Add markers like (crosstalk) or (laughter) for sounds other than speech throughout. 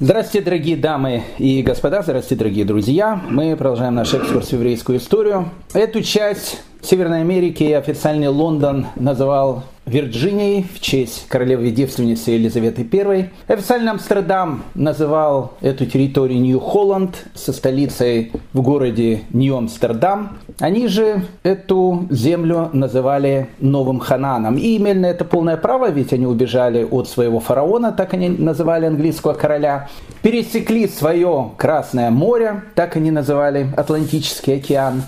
Здравствуйте, дорогие дамы и господа, здравствуйте, дорогие друзья. Мы продолжаем наш экскурс в еврейскую историю. Эту часть Северной Америки официальный Лондон называл Вирджинией в честь королевы-девственницы Елизаветы I. Официально Амстердам называл эту территорию Нью-Холланд со столицей в городе Нью-Амстердам. Они же эту землю называли Новым Хананом. И имели на это полное право, ведь они убежали от своего фараона, так они называли английского короля. Пересекли свое Красное море, так они называли Атлантический океан.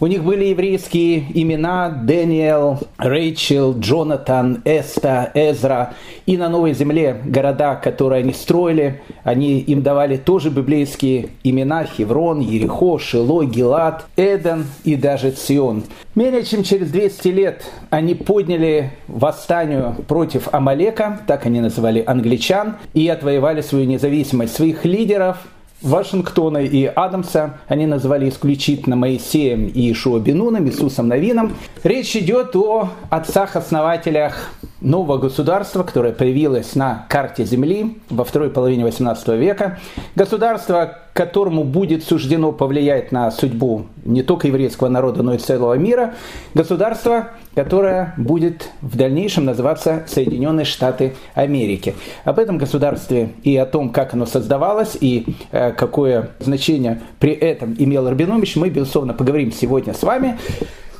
У них были еврейские имена Дэниел, Рэйчел, Джонатан, Эста, Эзра. И на Новой Земле города, которые они строили, они им давали тоже библейские имена Хеврон, Ерехо, Шило, Гилат, Эден и даже Цион. Менее чем через 200 лет они подняли восстание против Амалека, так они называли англичан, и отвоевали свою независимость. Своих лидеров Вашингтона и Адамса они называли исключительно Моисеем и Ишуа Бенуном, Иисусом Новином. Речь идет о отцах-основателях нового государства, которое появилось на карте Земли во второй половине 18 века. Государство, которому будет суждено повлиять на судьбу не только еврейского народа, но и целого мира. Государство, которое будет в дальнейшем называться Соединенные Штаты Америки. Об этом государстве и о том, как оно создавалось и э, какое значение при этом имел Рабинович, мы, безусловно, поговорим сегодня с вами.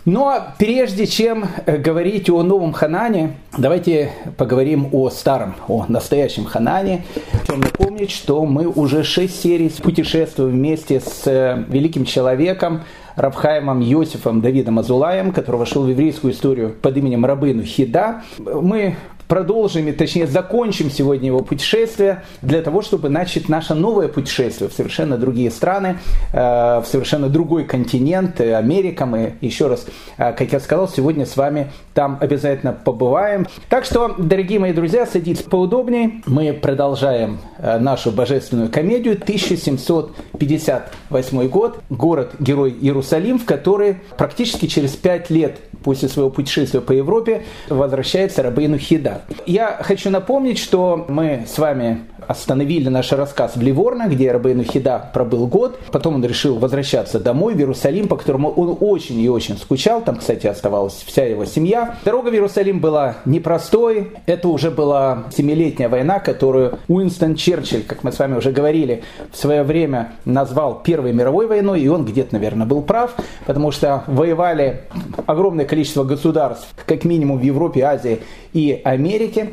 Но прежде чем э, говорить о новом Ханане, давайте поговорим о старом, о настоящем Ханане. Хотим напомнить, что мы уже шесть серий путешествуем вместе с э, великим человеком, Рабхаемом Йосифом Давидом Азулаем, который вошел в еврейскую историю под именем Рабыну Хида. Мы продолжим, точнее закончим сегодня его путешествие для того, чтобы начать наше новое путешествие в совершенно другие страны, э, в совершенно другой континент, э, Америка. Мы еще раз, э, как я сказал, сегодня с вами там обязательно побываем. Так что, дорогие мои друзья, садитесь поудобнее. Мы продолжаем нашу божественную комедию 1758 год, город-герой Иерусалим, в который практически через пять лет после своего путешествия по Европе возвращается Рабейну Хида. Я хочу напомнить, что мы с вами остановили наш рассказ в Ливорно, где Рабейну Хида пробыл год. Потом он решил возвращаться домой, в Иерусалим, по которому он очень и очень скучал. Там, кстати, оставалась вся его семья. Дорога в Иерусалим была непростой. Это уже была семилетняя война, которую Уинстон Черчилль, как мы с вами уже говорили, в свое время назвал Первой мировой войной. И он где-то, наверное, был прав, потому что воевали огромное количество государств, как минимум в Европе, Азии и Америке. Америки.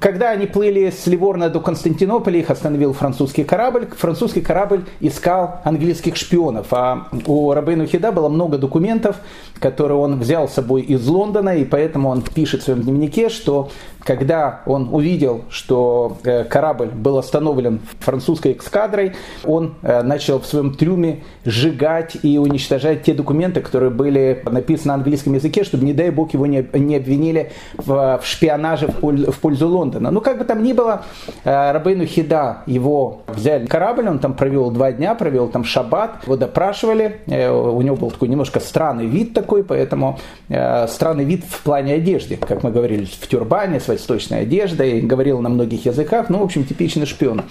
Когда они плыли с Ливорна до Константинополя, их остановил французский корабль. Французский корабль искал английских шпионов. А у Рабейну Хида было много документов, которые он взял с собой из Лондона, и поэтому он пишет в своем дневнике, что когда он увидел, что э, корабль был остановлен французской эскадрой, он э, начал в своем трюме сжигать и уничтожать те документы, которые были написаны на английском языке, чтобы, не дай бог, его не, обвинили в шпионаже в пользу Лондона. Ну, как бы там ни было, э, Рабейну Хида его взяли корабль, он там провел два дня, провел там шаббат, его допрашивали, у него был такой немножко странный вид такой, поэтому странный вид в плане одежды, как мы говорили, в тюрбане, с восточной одеждой, говорил на многих языках, ну, в общем, типичный шпион.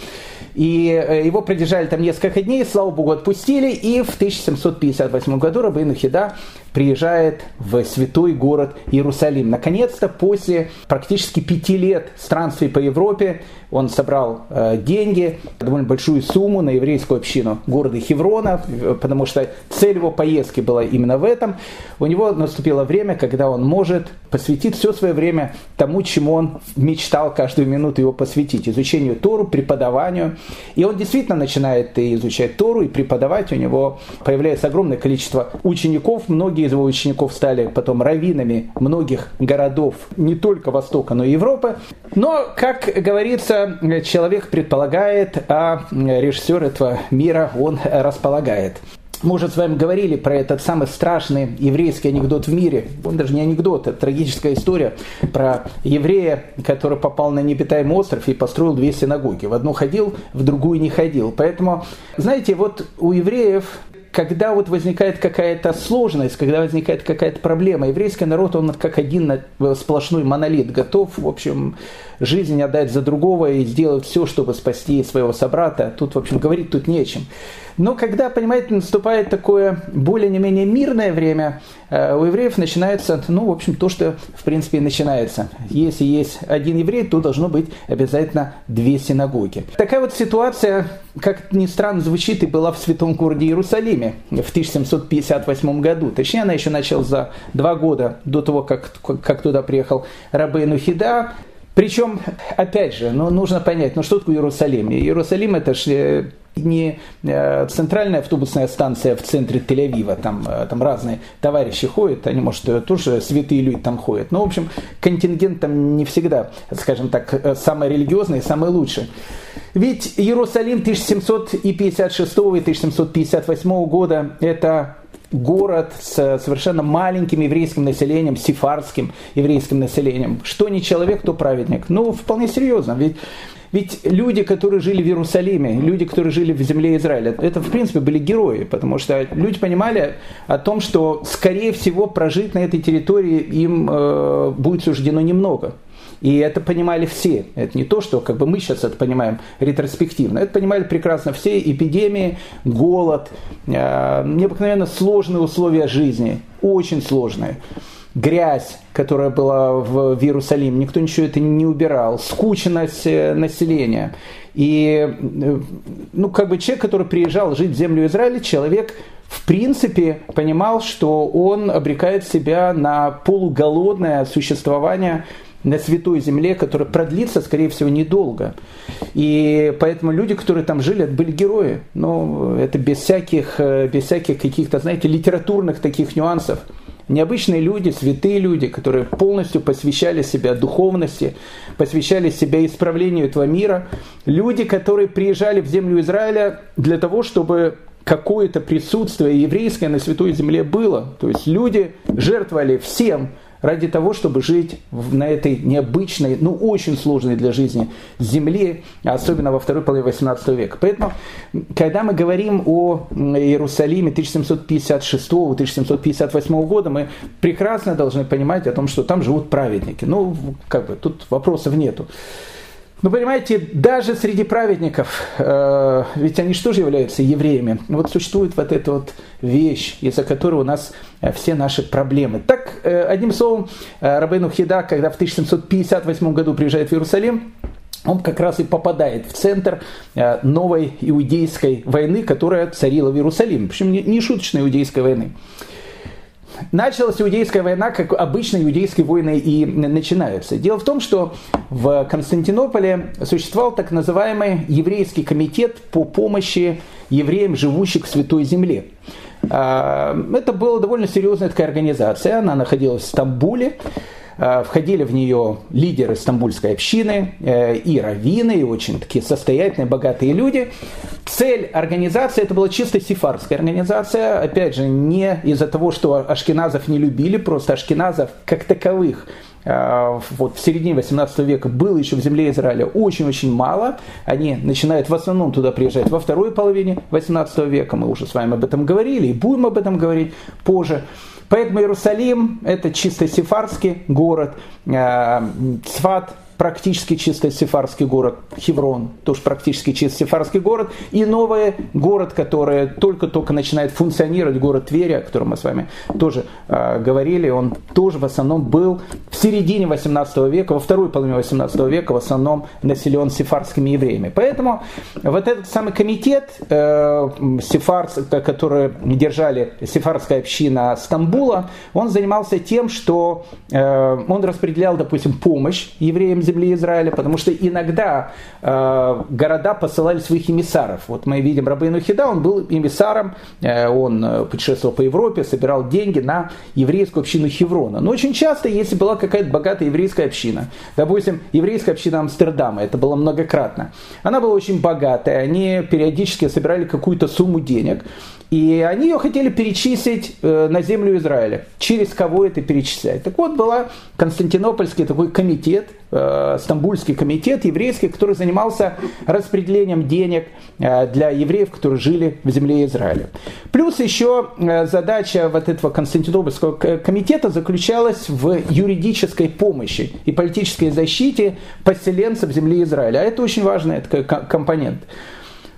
И э, его продержали там несколько дней, слава богу, отпустили, и в 1758 году Рабейну Хида приезжает в святой город Иерусалим. Наконец-то, после практически пяти лет странствий по Европе, он собрал э, деньги, довольно большую сумму на еврейскую общину города Хеврона, потому что цель его поездки была именно в этом. У него наступило время, когда он может посвятить все свое время тому, чему он мечтал каждую минуту его посвятить, изучению Тору, преподаванию. И он действительно начинает изучать Тору и преподавать. У него появляется огромное количество учеников, многие из его учеников стали потом раввинами многих городов не только Востока, но и Европы. Но, как говорится, человек предполагает, а режиссер этого мира, он располагает. Мы уже с вами говорили про этот самый страшный еврейский анекдот в мире. Он даже не анекдот, это трагическая история про еврея, который попал на необитаемый остров и построил две синагоги. В одну ходил, в другую не ходил. Поэтому, знаете, вот у евреев когда вот возникает какая-то сложность, когда возникает какая-то проблема, еврейский народ, он как один сплошной монолит, готов, в общем, жизнь отдать за другого и сделать все, чтобы спасти своего собрата. Тут, в общем, говорить тут не о чем. Но когда, понимаете, наступает такое более-не-менее мирное время, э, у евреев начинается, ну, в общем, то, что, в принципе, и начинается. Если есть один еврей, то должно быть обязательно две синагоги. Такая вот ситуация, как ни странно звучит, и была в святом городе Иерусалиме в 1758 году. Точнее, она еще началась за два года до того, как, как туда приехал Рабейну Хида. Причем, опять же, ну, нужно понять, ну что такое Иерусалим? Иерусалим это же э, не э, центральная автобусная станция в центре Тель-Авива, там, э, там разные товарищи ходят, они, может, тоже святые люди там ходят. Но, в общем, контингент там не всегда, скажем так, самый религиозный, самый лучший. Ведь Иерусалим 1756 и 1758 года – это город с совершенно маленьким еврейским населением, сифарским еврейским населением. Что не человек, то праведник. Ну, вполне серьезно. Ведь ведь люди, которые жили в Иерусалиме, люди, которые жили в земле Израиля, это, в принципе, были герои, потому что люди понимали о том, что, скорее всего, прожить на этой территории им э, будет суждено немного. И это понимали все. Это не то, что как бы мы сейчас это понимаем ретроспективно. Это понимали прекрасно все. Эпидемии, голод, э, необыкновенно сложные условия жизни. Очень сложные грязь, которая была в, Иерусалиме, никто ничего это не убирал, скученность населения. И, э, ну, как бы человек, который приезжал жить в землю Израиля, человек, в принципе, понимал, что он обрекает себя на полуголодное существование на святой земле, которая продлится, скорее всего, недолго. И поэтому люди, которые там жили, это были герои. Но это без всяких, э, без всяких каких-то, знаете, литературных таких нюансов. Необычные люди, святые люди, которые полностью посвящали себя духовности, посвящали себя исправлению этого мира. Люди, которые приезжали в землю Израиля для того, чтобы какое-то присутствие еврейское на святой земле было. То есть люди жертвовали всем – ради того, чтобы жить на этой необычной, ну очень сложной для жизни земле, особенно во второй половине 18 века. Поэтому, когда мы говорим о Иерусалиме 1756-1758 года, мы прекрасно должны понимать о том, что там живут праведники. Ну, как бы, тут вопросов нету. Ну, понимаете, даже среди праведников, э, ведь они что же являются евреями? Вот существует вот эта вот вещь, из-за которой у нас э, все наши проблемы. Так, э, одним словом, э, Рабейну Хида, когда в 1758 году приезжает в Иерусалим, он как раз и попадает в центр э, новой иудейской войны, которая царила в Иерусалиме. Причем не шуточной иудейской войны. Началась иудейская война, как обычно иудейские войны и начинаются. Дело в том, что в Константинополе существовал так называемый еврейский комитет по помощи евреям, живущим в Святой Земле. А, это была довольно серьезная такая организация, она находилась в Стамбуле. А, входили в нее лидеры стамбульской общины э, и раввины, и очень такие состоятельные, богатые люди. Цель организации это была чисто сифарская организация, опять же, не из-за того, что ашкеназов не любили, просто ашкеназов как таковых вот в середине 18 века было еще в земле Израиля очень-очень мало. Они начинают в основном туда приезжать во второй половине 18 века. Мы уже с вами об этом говорили и будем об этом говорить позже. Поэтому Иерусалим – это чисто сефарский город, э, Цфат практически чисто сефарский город, Хеврон тоже практически чисто сефарский город, и новый город, который только-только начинает функционировать, город Тверь, о котором мы с вами тоже э, говорили, он тоже в основном был в середине 18 века, во второй половине 18 века в основном населен сефарскими евреями. Поэтому вот этот самый комитет э, сефар, который держали сефарская община Стамбула, он занимался тем, что э, он распределял, допустим, помощь евреям земли Израиля, потому что иногда э, города посылали своих эмиссаров. Вот мы видим Рабейну Хида, он был эмиссаром, э, он э, путешествовал по Европе, собирал деньги на еврейскую общину Хеврона. Но очень часто, если была какая-то богатая еврейская община, допустим, еврейская община Амстердама, это было многократно, она была очень богатая, они периодически собирали какую-то сумму денег, и они ее хотели перечислить э, на землю Израиля. Через кого это перечислять? Так вот, была Константинопольский такой комитет, э, Стамбульский комитет еврейский, который занимался распределением денег э, для евреев, которые жили в земле Израиля. Плюс еще задача вот этого Константинопольского комитета заключалась в юридической помощи и политической защите поселенцев земли Израиля. А это очень важный компонент.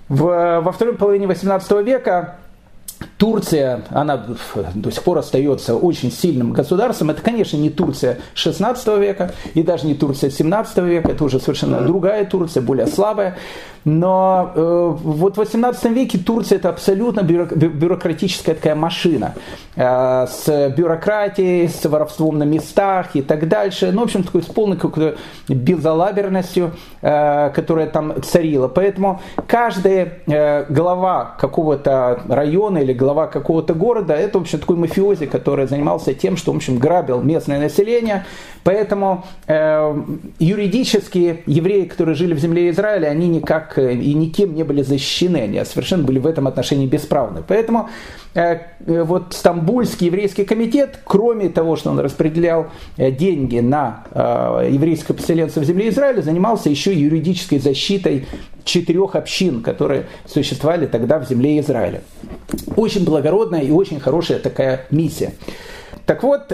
во второй половине XVIII века Турция, она до сих пор остается очень сильным государством. Это, конечно, не Турция 16 века и даже не Турция 17 века. Это уже совершенно другая Турция, более слабая. Но э, вот в 18 веке Турция это абсолютно бюрократическая такая машина э, с бюрократией, с воровством на местах и так дальше. Ну, в общем, такой с полной какой-то безалаберностью, э, которая там царила. Поэтому каждая э, глава какого-то района или глава какого-то города, это, в общем, такой мафиози, который занимался тем, что, в общем, грабил местное население. Поэтому э, юридически евреи, которые жили в земле Израиля, они никак никак э, и никем не были защищены, они совершенно были в этом отношении бесправны. Поэтому э, э, вот Стамбульский еврейский комитет, кроме того, что он распределял деньги на еврейских поселенцев земли Израиля, занимался еще юридической защитой четырех общин, которые существовали тогда в земле Израиля. Очень благородная и очень хорошая такая миссия. Так вот,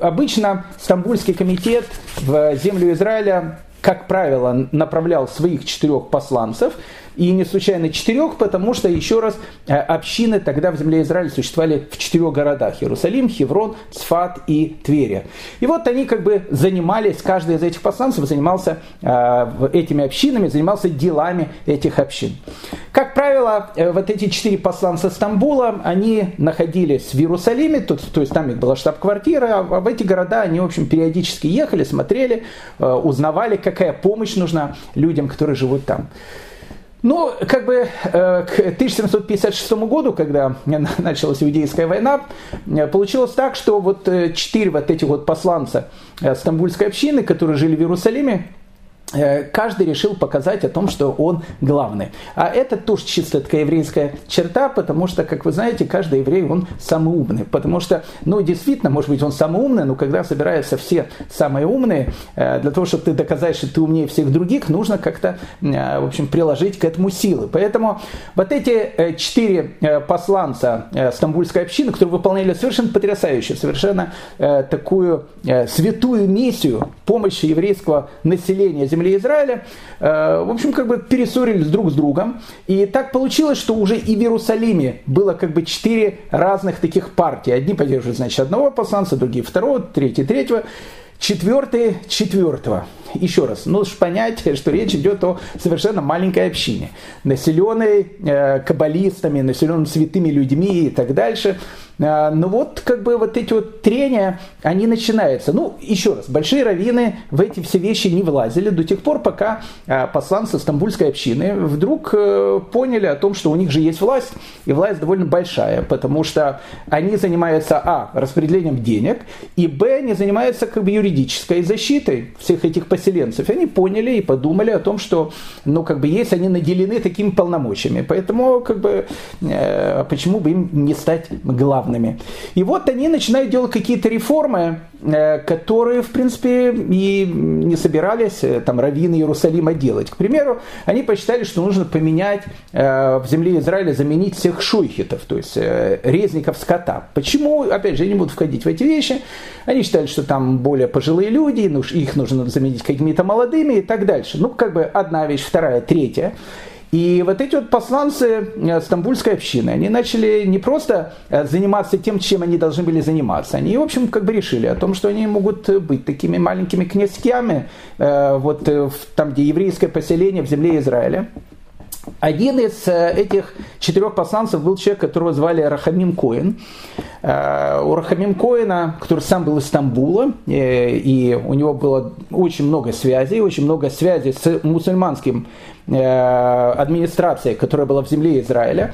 обычно Стамбульский комитет в землю Израиля как правило, направлял своих четырех посланцев и не случайно четырех, потому что, еще раз, э, общины тогда в земле Израиля существовали в четырех городах. Иерусалим, Хеврон, Цфат и Тверия. И вот они как бы занимались, каждый из этих посланцев занимался э, этими общинами, занимался делами этих общин. Как правило, э, вот эти четыре посланца Стамбула, они находились в Иерусалиме, то, то есть там их была штаб-квартира, а в эти города они, в общем, периодически ехали, смотрели, узнавали, какая помощь нужна людям, которые живут там. Ну, как бы э, к 1756 году, когда (laughs) началась Иудейская война, э, получилось так, что вот э, четыре вот этих вот посланца Стамбульской общины, которые жили в Иерусалиме, каждый решил показать о том, что он главный. А это тоже чисто такая еврейская черта, потому что, как вы знаете, каждый еврей, он самый умный. Потому что, ну, действительно, может быть, он самый умный, но когда собираются все самые умные, э, для того, чтобы ты доказать, что ты умнее всех других, нужно как-то, э, в общем, приложить к этому силы. Поэтому вот эти четыре посланца Стамбульской общины, которые выполняли совершенно потрясающую, совершенно такую святую миссию помощи еврейского населения земле Израиля, э, в общем, как бы перессорились друг с другом. И так получилось, что уже и в Иерусалиме было как бы четыре разных таких партии. Одни поддерживают, значит, одного посланца, другие второго, третий третьего. Четвертый четвертого. Еще раз, нужно понять, что речь идет о совершенно маленькой общине, населенной э, каббалистами, населенной святыми людьми и так дальше. Э, но вот как бы вот эти вот трения, они начинаются. Ну, еще раз, большие раввины в эти все вещи не влазили до тех пор, пока э, посланцы Стамбульской общины вдруг э, поняли о том, что у них же есть власть, и власть довольно большая, потому что они занимаются, а, распределением денег, и, б, они занимаются как бы юридической защитой всех этих поселенцев. Они поняли и подумали о том, что, ну, как бы есть они наделены такими полномочиями, поэтому, как бы, э, почему бы им не стать главным главными. И вот они начинают делать какие-то реформы, э, которые, в принципе, и не собирались э, там раввины Иерусалима делать. К примеру, они посчитали, что нужно поменять э, в земле Израиля, заменить всех шуйхитов, то есть резников скота. Почему? Опять же, я не буду входить в эти вещи. Они считали, что там более пожилые люди, их нужно заменить какими-то молодыми и так дальше. Ну, как бы одна вещь, вторая, третья. И вот эти вот посланцы э, Стамбульской общины, они начали не просто э, заниматься тем, чем они должны были заниматься, они, в общем, как бы решили о том, что они могут быть такими маленькими князьками, э, вот там, где еврейское поселение в земле Израиля. Один из этих четырех посланцев был человек, которого звали Рахамим Коин. У Рахамим Коина, который сам был из Стамбула, и у него было очень много связей, очень много связей с мусульманским Э, администрация, которая была в земле Израиля,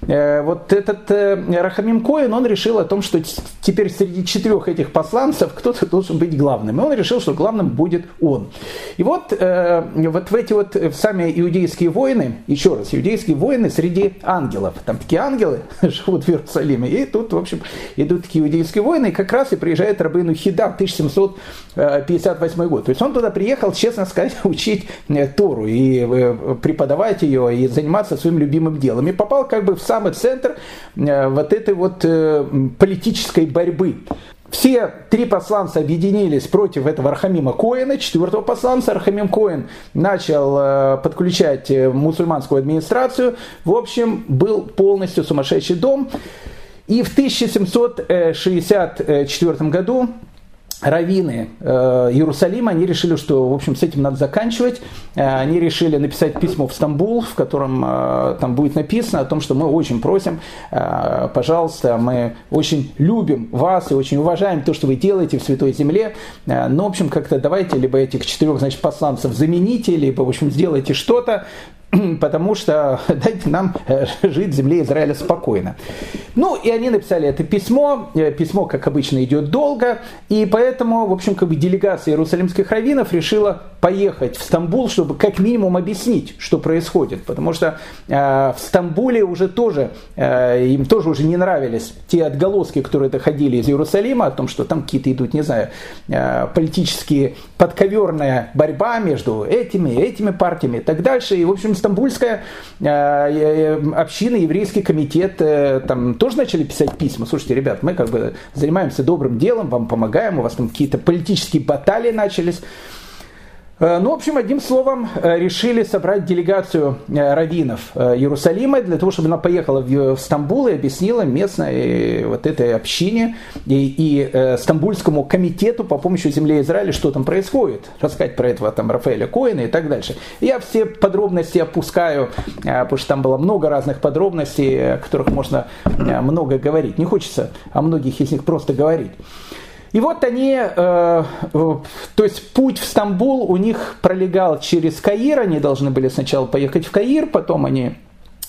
э, вот этот э, Рахамим Коин, он решил о том, что теперь среди четырех этих посланцев кто-то должен быть главным. И он решил, что главным будет он. И вот, вот в эти вот сами иудейские войны, еще раз, иудейские войны среди ангелов. Там такие ангелы (laughs) живут в Иерусалиме. И тут, в общем, идут такие иудейские войны, и как раз и приезжает Рабейну Хида в 1758 год. То есть он туда приехал, честно сказать, (laughs) учить Тору и преподавать ее, и заниматься своим любимым делом. И попал как бы в самый центр вот этой вот политической борьбы. Все три посланца объединились против этого Архамима Коина, четвертого посланца. Архамим Коин начал э, подключать э, мусульманскую администрацию. В общем, был полностью сумасшедший дом. И в 1764 году раввины э, Иерусалима, они решили, что, в общем, с этим надо заканчивать. Э, они решили написать письмо в Стамбул, в котором э, там будет написано о том, что мы очень просим, э, пожалуйста, мы очень любим вас и очень уважаем то, что вы делаете в Святой Земле. Э, но, в общем, как-то давайте либо этих четырех, значит, посланцев замените, либо, в общем, сделайте что-то, (clears throat) потому что (laughs) дайте нам э, жить в земле Израиля спокойно. Ну, и они написали это письмо. Э, письмо, как обычно, идет долго. И поэтому, в общем, как бы делегация иерусалимских раввинов решила поехать в Стамбул, чтобы как минимум объяснить, что происходит. Потому что э, в Стамбуле уже тоже, э, им тоже уже не нравились те отголоски, которые доходили из Иерусалима, о том, что там какие-то идут, не знаю, э, политические подковерная борьба между этими, этими партиями и так дальше. И, в общем, стамбульская э, э, община, еврейский комитет э, там тоже начали писать письма. Слушайте, ребят, мы как бы занимаемся добрым делом, вам помогаем, у вас там какие-то политические баталии начались. Э, ну, в общем, одним словом, э, решили собрать делегацию э, раввинов Иерусалима для того, чтобы она поехала в Стамбул и объяснила местной вот этой общине и, и Стамбульскому комитету по помощи земли Израиля, что там происходит. Рассказать про этого там Рафаэля Коина и так дальше. Я все подробности опускаю, потому что там было много разных подробностей, о которых можно много говорить. Не хочется о многих из них просто говорить. И вот они, э, то есть путь в Стамбул у них пролегал через Каир, они должны были сначала поехать в Каир, потом они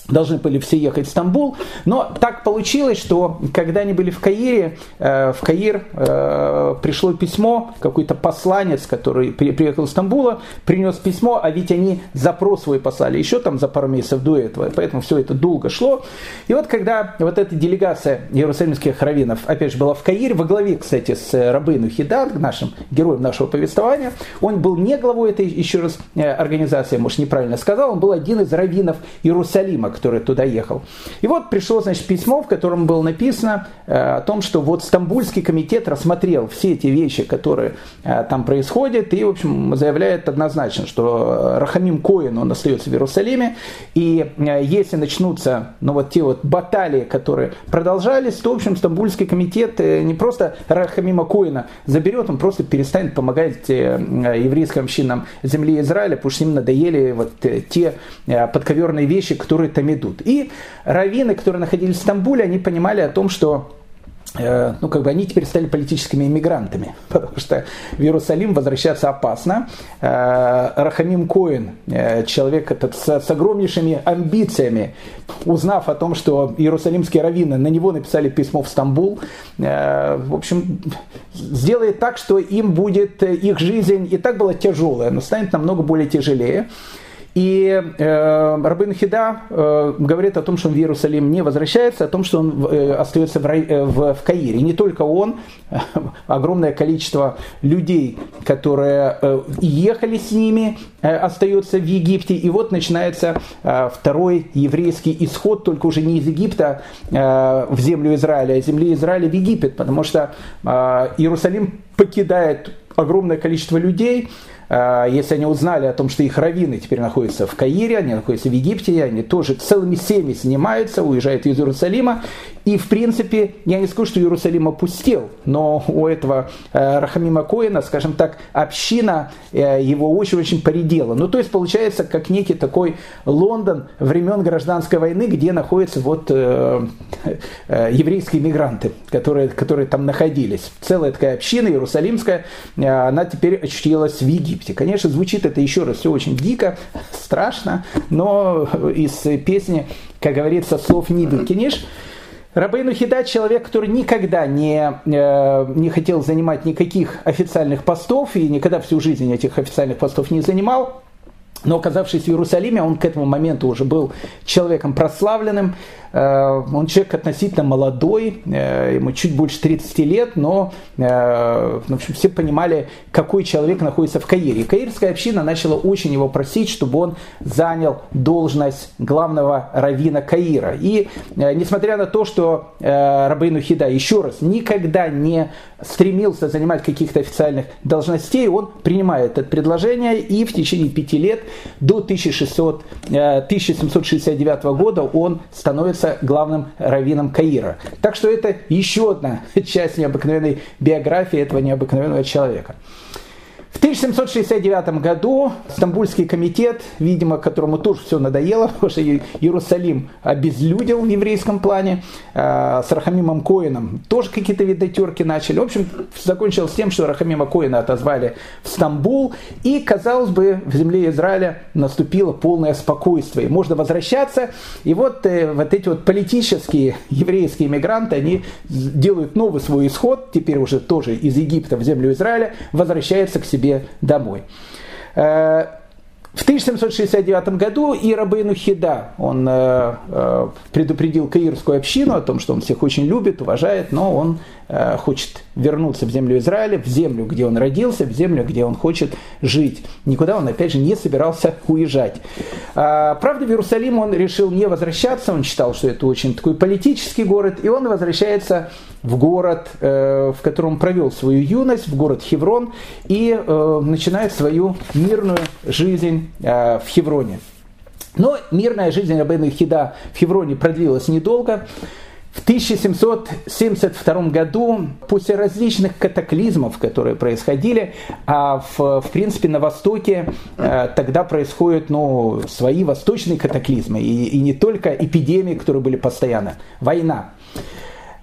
должны были все ехать в Стамбул. Но так получилось, что когда они были в Каире, э, в Каир э, пришло письмо, какой-то посланец, который приехал из Стамбула, принес письмо, а ведь они запрос свой послали еще там за пару месяцев до этого, поэтому все это долго шло. И вот когда вот эта делегация иерусалимских раввинов, опять же, была в Каире, во главе, кстати, с Рабыну Хидар, нашим героем нашего повествования, он был не главой этой, еще раз, э, организации, может, неправильно сказал, он был один из раввинов Иерусалима, который туда ехал. И вот пришло, значит, письмо, в котором было написано э, о том, что вот Стамбульский комитет рассмотрел все эти вещи, которые э, там происходят, и, в общем, заявляет однозначно, что Рахамим Коин, он остается в Иерусалиме, и э, если начнутся, ну, вот те вот баталии, которые продолжались, то, в общем, Стамбульский комитет не просто Рахамима Коина заберет, он просто перестанет помогать еврейским общинам земли Израиля, потому что им надоели вот те подковерные вещи, которые там идут. И раввины, которые находились в Стамбуле, они понимали о том, что э, ну, как бы они теперь стали политическими иммигрантами, (laughs) потому что в Иерусалим возвращаться опасно. Э, Рахамим Коин, э, человек этот с, с огромнейшими амбициями, узнав о том, что иерусалимские раввины на него написали письмо в Стамбул, в общем, сделает так, что им будет их жизнь и так была тяжелая, но станет намного более тяжелее. И э, Рабин Хида э, говорит о том, что он в Иерусалим не возвращается, о том, что он э, остается в, э, в, в Каире. И не только он, (laughs) огромное количество людей, которые э, ехали с ними, э, остается в Египте. И вот начинается э, второй еврейский исход, только уже не из Египта э, в землю Израиля, а из земли Израиля в Египет, потому что э, Иерусалим покидает огромное количество людей, если они узнали о том, что их раввины теперь находятся в Каире, они находятся в Египте, они тоже целыми семьями занимаются, уезжают из Иерусалима, и, в принципе, я не скажу, что Иерусалим опустел, но у этого э, Рахамима Коина, скажем так, община э, его очень-очень поредела. Ну, то есть, получается, как некий такой Лондон времен гражданской войны, где находятся вот э, э, еврейские мигранты, которые, которые там находились. Целая такая община иерусалимская, э, она теперь очутилась в Египте. Конечно, звучит это еще раз все очень дико, страшно, но из песни, как говорится, слов Ниды Кениш, Рабейну Хида человек, который никогда не, э, не хотел занимать никаких официальных постов и никогда всю жизнь этих официальных постов не занимал. Но оказавшись в Иерусалиме, он к этому моменту уже был человеком прославленным, Э, он человек относительно молодой, э, ему чуть больше 30 лет, но э, в общем, все понимали, какой человек находится в Каире. И каирская община начала очень его просить, чтобы он занял должность главного равина Каира. И несмотря на то, что Рабейну Хида еще раз никогда не стремился занимать каких-то официальных должностей, он принимает это предложение и в течение пяти лет до 1600, 1769 года он становится главным раввином Каира. Так что это еще одна (laughs) часть необыкновенной биографии этого необыкновенного человека. В 1769 году Стамбульский комитет, видимо, которому тоже все надоело, (laughs) потому что Иерусалим обезлюдил в еврейском плане, э, с Рахамимом Коином тоже какие-то виды терки начали. В общем, закончилось тем, что Рахамима Коина отозвали в Стамбул, и, казалось бы, в земле Израиля наступило полное спокойствие. Можно возвращаться, и вот, э, вот эти вот политические еврейские мигранты, они делают новый свой исход, теперь уже тоже из Египта в землю Израиля, возвращаются к себе себе домой. В 1769 году и Рабейну Хида, он э, э, предупредил каирскую общину о том, что он всех очень любит, уважает, но он Э, хочет вернуться в землю Израиля, в землю, где он родился, в землю, где он хочет жить. Никуда он, опять же, не собирался уезжать. А, правда, в Иерусалим он решил не возвращаться, он считал, что это очень такой политический город, и он возвращается в город, э, в котором провел свою юность, в город Хеврон, и э, начинает свою мирную жизнь в Хевроне. Но мирная жизнь Рабейна Хида в Хевроне продлилась недолго. В 1772 году, после различных катаклизмов, которые происходили, а в, в принципе на Востоке э, тогда происходят ну, свои восточные катаклизмы, и, и не только эпидемии, которые были постоянно, война.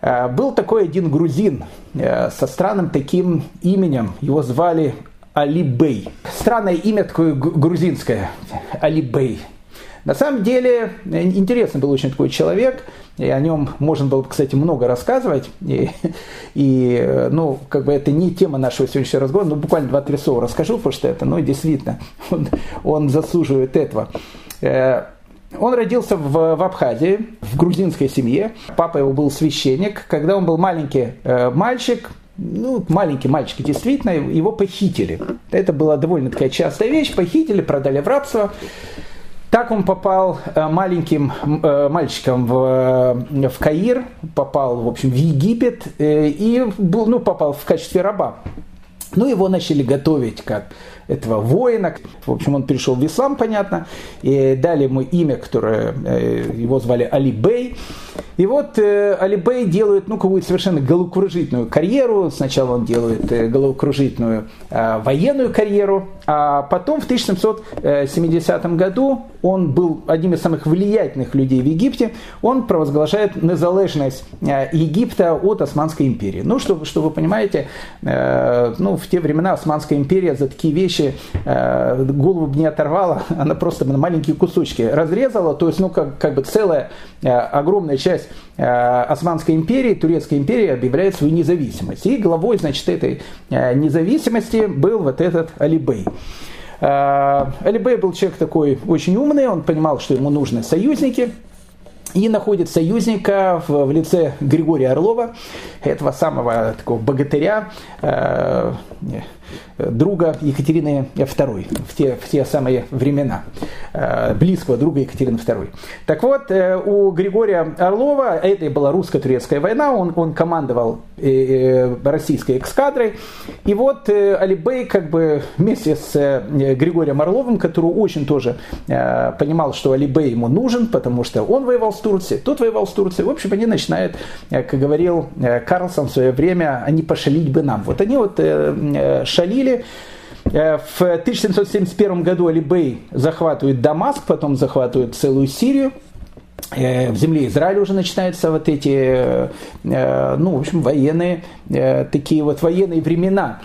Э, был такой один грузин э, со странным таким именем, его звали Али Бей. Странное имя такое грузинское, Али Бей. На самом деле, интересный был очень такой человек, и о нем можно было, кстати, много рассказывать, и, и ну, как бы это не тема нашего сегодняшнего разговора, но буквально два-три слова расскажу, потому что это, ну, действительно, (laughs) он, он заслуживает этого. Э, он родился в, в Абхазии, в грузинской семье. Папа его был священник. Когда он был маленький э, мальчик, ну, маленький мальчик, действительно, его похитили. Это была довольно такая частая вещь. Похитили, продали в рабство. Так он попал э, маленьким э, мальчиком в, э, в Каир, попал, в общем, в Египет и был, ну, попал в качестве раба. Ну, его начали готовить как этого воина. В общем, он пришел в ислам, понятно, и дали ему имя, которое его звали Али Бей. И вот э, Алибей делает ну, какую-то совершенно головокружительную карьеру. Сначала он делает э, головокружительную э, военную карьеру, а потом в 1770 году он был одним из самых влиятельных людей в Египте. Он провозглашает незалежность э, Египта от Османской империи. Ну, что, что вы понимаете, э, ну, в те времена Османская империя за такие вещи э, голову бы не оторвала, (laughs) она просто на маленькие кусочки разрезала. То есть, ну, как, как бы целая э, огромная часть э, Османской империи, Турецкой империи объявляет свою независимость. И главой, значит, этой э, независимости был вот этот Алибей. Э, Алибей был человек такой очень умный, он понимал, что ему нужны союзники, и находит союзника в, в лице Григория Орлова, этого самого такого богатыря, э, друга Екатерины II в те, в те самые времена, э, близкого друга Екатерины II. Так вот, э, у Григория Орлова, это была русско-турецкая война, он, он командовал э, российской эскадрой, и вот Алибей как бы вместе с Григорием Орловым, который очень тоже понимал, что Алибей ему нужен, потому что он воевал с Турцией, тот воевал с Турцией, в общем, они начинают, как говорил Карлсон в свое время, они пошалить бы нам. Вот они вот. Э, в 1771 году Алибей захватывает Дамаск, потом захватывает целую Сирию. Э, в земле Израиля уже начинаются вот эти, э, ну, в общем, военные, такие вот военные времена.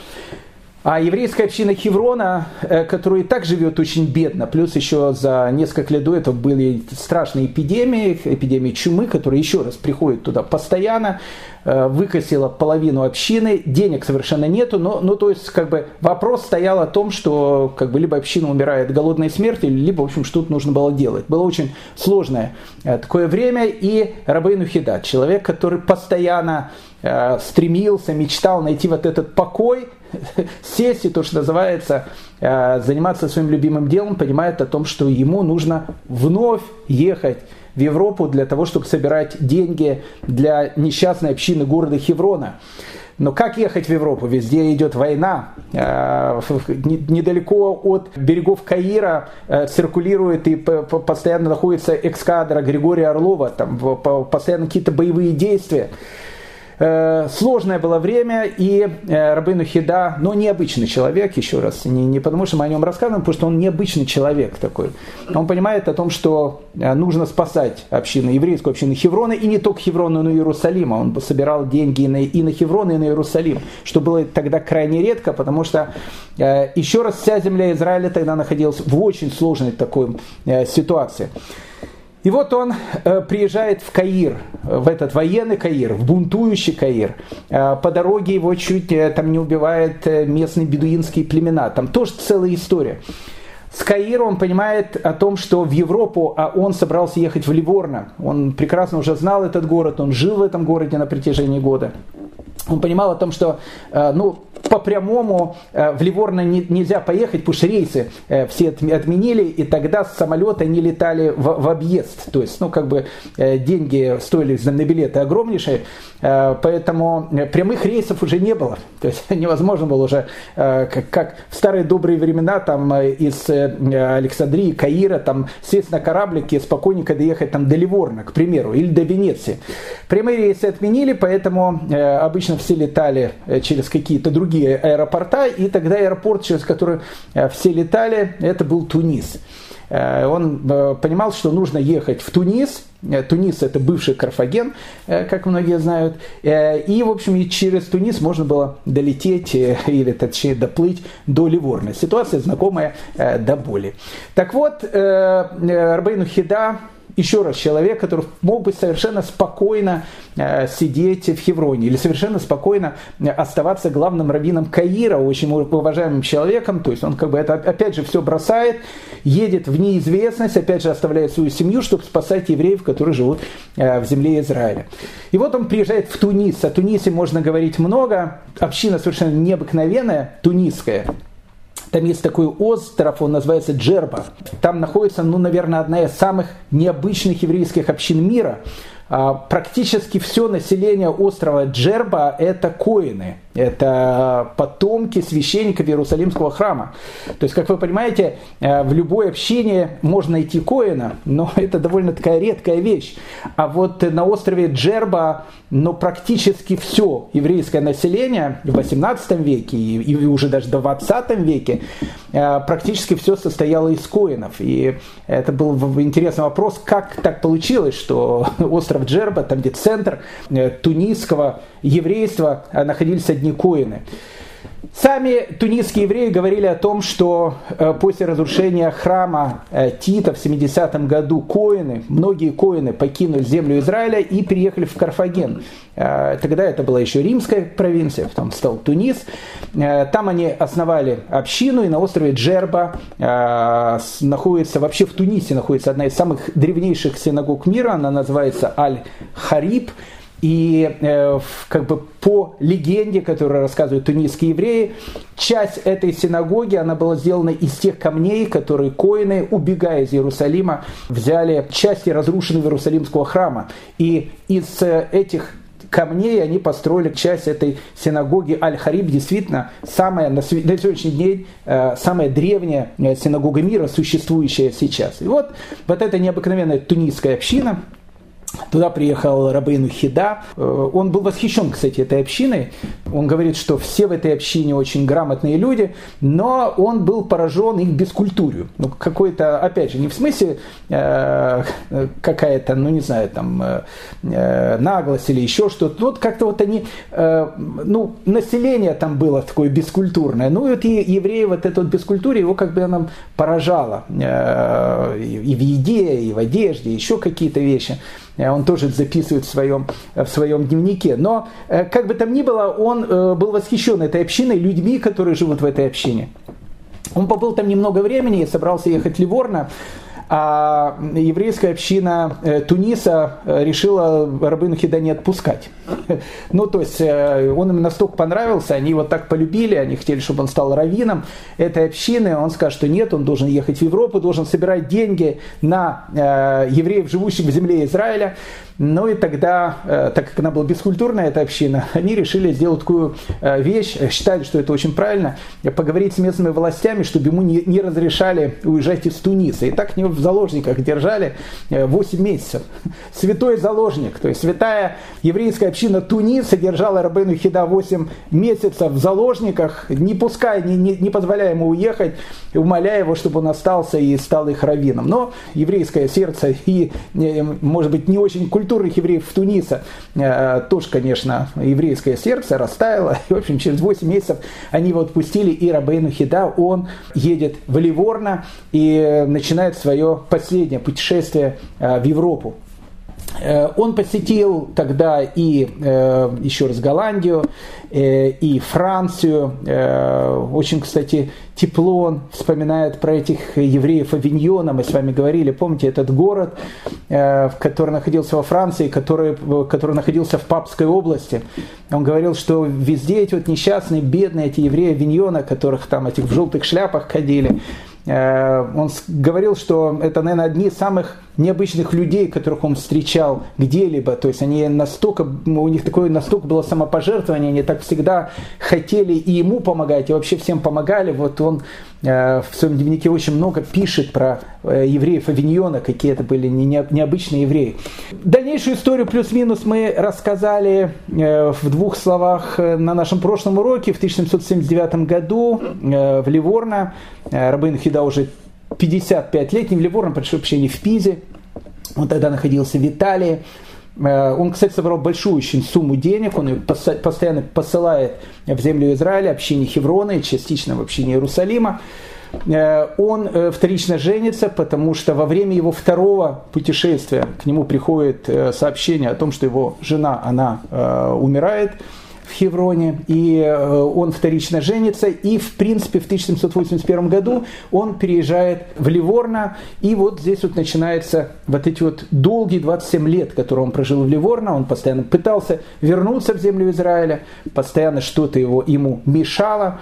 А еврейская община Хеврона, э, которая и так живет очень бедно, плюс еще за несколько лет до этого были страшные эпидемии, эпидемии чумы, которые еще раз приходят туда постоянно, э, выкосила половину общины, денег совершенно нету, но, ну, то есть, как бы, вопрос стоял о том, что, как бы, либо община умирает голодной смертью, либо, в общем, что-то нужно было делать. Было очень сложное э, такое время, и Рабейну Хидат, человек, который постоянно стремился, мечтал найти вот этот покой, (laughs) сесть то, что называется, э, заниматься своим любимым делом, понимает о том, что ему нужно вновь ехать в Европу для того, чтобы собирать деньги для несчастной общины города Хеврона. Но как ехать в Европу? Везде идет война. Э, недалеко от берегов Каира э, циркулирует и постоянно находится эскадра Григория Орлова. Там постоянно какие-то боевые действия. Э, сложное было время, и э, Рабыну Хида, но необычный человек, еще раз, не, не потому что мы о нем рассказываем, потому что он необычный человек такой. Он понимает о том, что э, нужно спасать общину, еврейскую общину Хеврона, и не только Хеврона, но и Иерусалима. Он собирал деньги и на, и на Хеврон, и на Иерусалим, что было тогда крайне редко, потому что, еще раз, вся земля Израиля тогда находилась в очень сложной такой ситуации. И вот он э, приезжает в Каир, в этот военный Каир, в бунтующий Каир. Э, по дороге его чуть э, там не убивают э, местные бедуинские племена. Там тоже целая история. С Каира он понимает о том, что в Европу, а он собрался ехать в Ливорно. Он прекрасно уже знал этот город, он жил в этом городе на протяжении года. Он понимал о том, что э, ну, по прямому э, в Ливорно не, нельзя поехать, потому что рейсы э, все отменили, и тогда с самолета они летали в, в объезд. То есть, ну, как бы деньги стоили на билеты огромнейшие, поэтому прямых рейсов уже не было. (laughs) То есть невозможно было уже, как, как в старые добрые времена, там из Александрии, Каира, там сесть на кораблике, спокойненько доехать там до Ливорна, к примеру, или до Венеции. Прямые рейсы отменили, поэтому обычно все летали через какие-то другие аэропорта, и тогда аэропорт, через который э, все летали, это был Тунис. Э, он э, понимал, что нужно ехать в Тунис. Тунис это бывший Карфаген, как многие знают. И, в общем, и через Тунис можно было долететь или, точнее, доплыть до Ливорна. Ситуация знакомая до боли. Так вот, Арбейну Хида еще раз, человек, который мог бы совершенно спокойно э, сидеть в Хевроне или совершенно спокойно э, оставаться главным раввином Каира, очень уважаемым человеком, то есть он как бы это опять же все бросает, едет в неизвестность, опять же оставляет свою семью, чтобы спасать евреев, которые живут э, в земле Израиля. И вот он приезжает в Тунис, о Тунисе можно говорить много, община совершенно необыкновенная, тунисская, там есть такой остров, он называется Джерба. Там находится, ну, наверное, одна из самых необычных еврейских общин мира. А, практически все население острова Джерба – это коины – это потомки священников Иерусалимского храма. То есть, как вы понимаете, э, в любой общине можно найти коина, но (laughs) это довольно такая редкая вещь. А вот на острове Джерба, ну, практически все еврейское население в 18 веке и, уже даже до 20 веке э, практически все состояло из коинов. И это был интересный вопрос, как так получилось, что (laughs) остров Джерба, там где центр э, тунисского еврейства, находились одни одни коины. Сами тунисские евреи говорили о том, что э, после разрушения храма э, Тита в 70-м году коины, многие коины покинули землю Израиля и переехали в Карфаген. Э, тогда это была еще римская провинция, потом стал Тунис. Там они основали общину, и на острове Джерба находится, вообще в Тунисе находится одна из самых древнейших синагог мира, она называется Аль-Хариб. И э, как бы по легенде, которую рассказывают тунисские евреи, часть этой синагоги, она была сделана из тех камней, которые коины, убегая из Иерусалима, взяли части разрушенного Иерусалимского храма. И из э, этих камней они построили часть этой синагоги Аль-Хариб, действительно самая на сегодняшний день э, самая древняя синагога мира, существующая сейчас. И вот, вот эта необыкновенная тунисская община, Туда приехал Рабейну Хида. Э, он был восхищен, кстати, этой общиной. Он говорит, что все в этой общине очень грамотные люди, но он был поражен их бескультурью. Ну, какой-то, опять же, не в смысле э, какая-то, ну, не знаю, там, э, э наглость или еще что-то. Вот как-то вот они, э, ну, население там было такое бескультурное. Ну, и вот и евреи, вот эта вот бескультура, его как бы она поражала. Э, и в еде, и в одежде, еще какие-то вещи. Э, он тоже записывает в своем, в своем дневнике. Но, э, как бы там ни было, он э, был восхищен этой общиной, людьми, которые живут в этой общине. Он побыл там немного времени и собрался ехать в Ливорно, а еврейская община Туниса решила Рабыну Хида не отпускать. (laughs) Ну, то есть он им настолько понравился, они его так полюбили, они хотели, чтобы он стал раввином этой общины. Он скажет, что нет, он должен ехать в Европу, должен собирать деньги на евреев, живущих в земле Израиля. Ну и тогда, э, так как она была бескультурная, эта община, (laughs) они решили сделать такую э, вещь, считали, что это очень правильно, поговорить с местными властями, чтобы ему не, разрешали уезжать из Туниса. И так него в заложниках держали 8 э, месяцев. (laughs) Святой заложник, то есть святая еврейская община Туниса держала Рабену Хида 8 месяцев в заложниках, не пуская, не, не, не позволяя ему уехать, умоляя его, чтобы он остался и стал их раввином. Но еврейское сердце и, может быть, не очень культурных евреев в Тунисе э, тоже, конечно, еврейское сердце растаяло. И, в общем, через 8 месяцев они его отпустили, и Рабейну Хида, он едет в Ливорно и начинает свое последнее путешествие э, в Европу. Э, он посетил тогда и еще раз Голландию, и Францию. Очень, кстати, тепло он вспоминает про этих евреев Авиньона, мы с вами говорили, помните этот город, э, который находился во Франции, который, который находился в Папской области. Он говорил, что везде эти вот несчастные, бедные эти евреи Авиньона, которых там этих в желтых шляпах ходили, Э, он говорил, что это, наверное, одни из самых необычных людей, которых он встречал где-либо. То есть они настолько, у них такое настолько было самопожертвование, они так всегда хотели и ему помогать, и вообще всем помогали. Вот он э, в своем дневнике очень много пишет про э, евреев Авиньона, какие это были необычные евреи. Дальнейшую историю плюс-минус мы рассказали в двух словах на нашем прошлом уроке в 1779 году в Ливорно. Рабын Хида уже 55 лет, не в Ливорно, прошу прощения, в Пизе. Он тогда находился в Италии. Э, он, кстати, собрал большую очень сумму денег, он ее постоянно посылает в землю Израиля, общине Хеврона и частично в общине Иерусалима. Э, он э, вторично женится, потому что во время его второго путешествия к нему приходит сообщение о том, что его жена, она умирает в Хевроне, и э, он вторично женится, и в принципе в 1781 году он переезжает в Ливорно, и вот здесь вот начинается вот эти вот долгие 27 лет, которые он прожил в Ливорно, он постоянно пытался вернуться в землю Израиля, постоянно что-то его, ему мешало,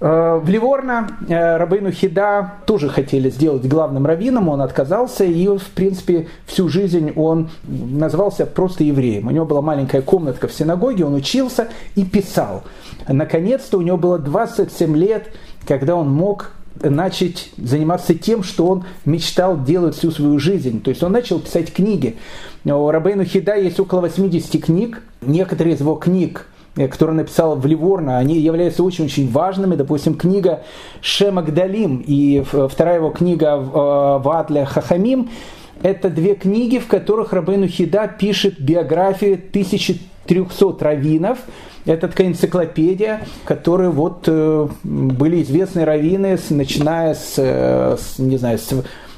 в Ливорно э, Рабейну Хида тоже хотели сделать главным раввином, он отказался, и, в принципе, всю жизнь он назывался просто евреем. У него была маленькая комнатка в синагоге, он учился и писал. Наконец-то у него было 27 лет, когда он мог начать заниматься тем, что он мечтал делать всю свою жизнь. То есть он начал писать книги. У Рабейну Хида есть около 80 книг. Некоторые из его книг Э, который написал в Ливорно, они являются очень-очень важными. Допустим, книга Шемагдалим и вторая его книга э, Ватля Хахамим. Это две книги, в которых Рабейну Хида пишет биографии 1300 раввинов. Это такая энциклопедия, которые вот э, были известны раввины, начиная с, с не знаю, с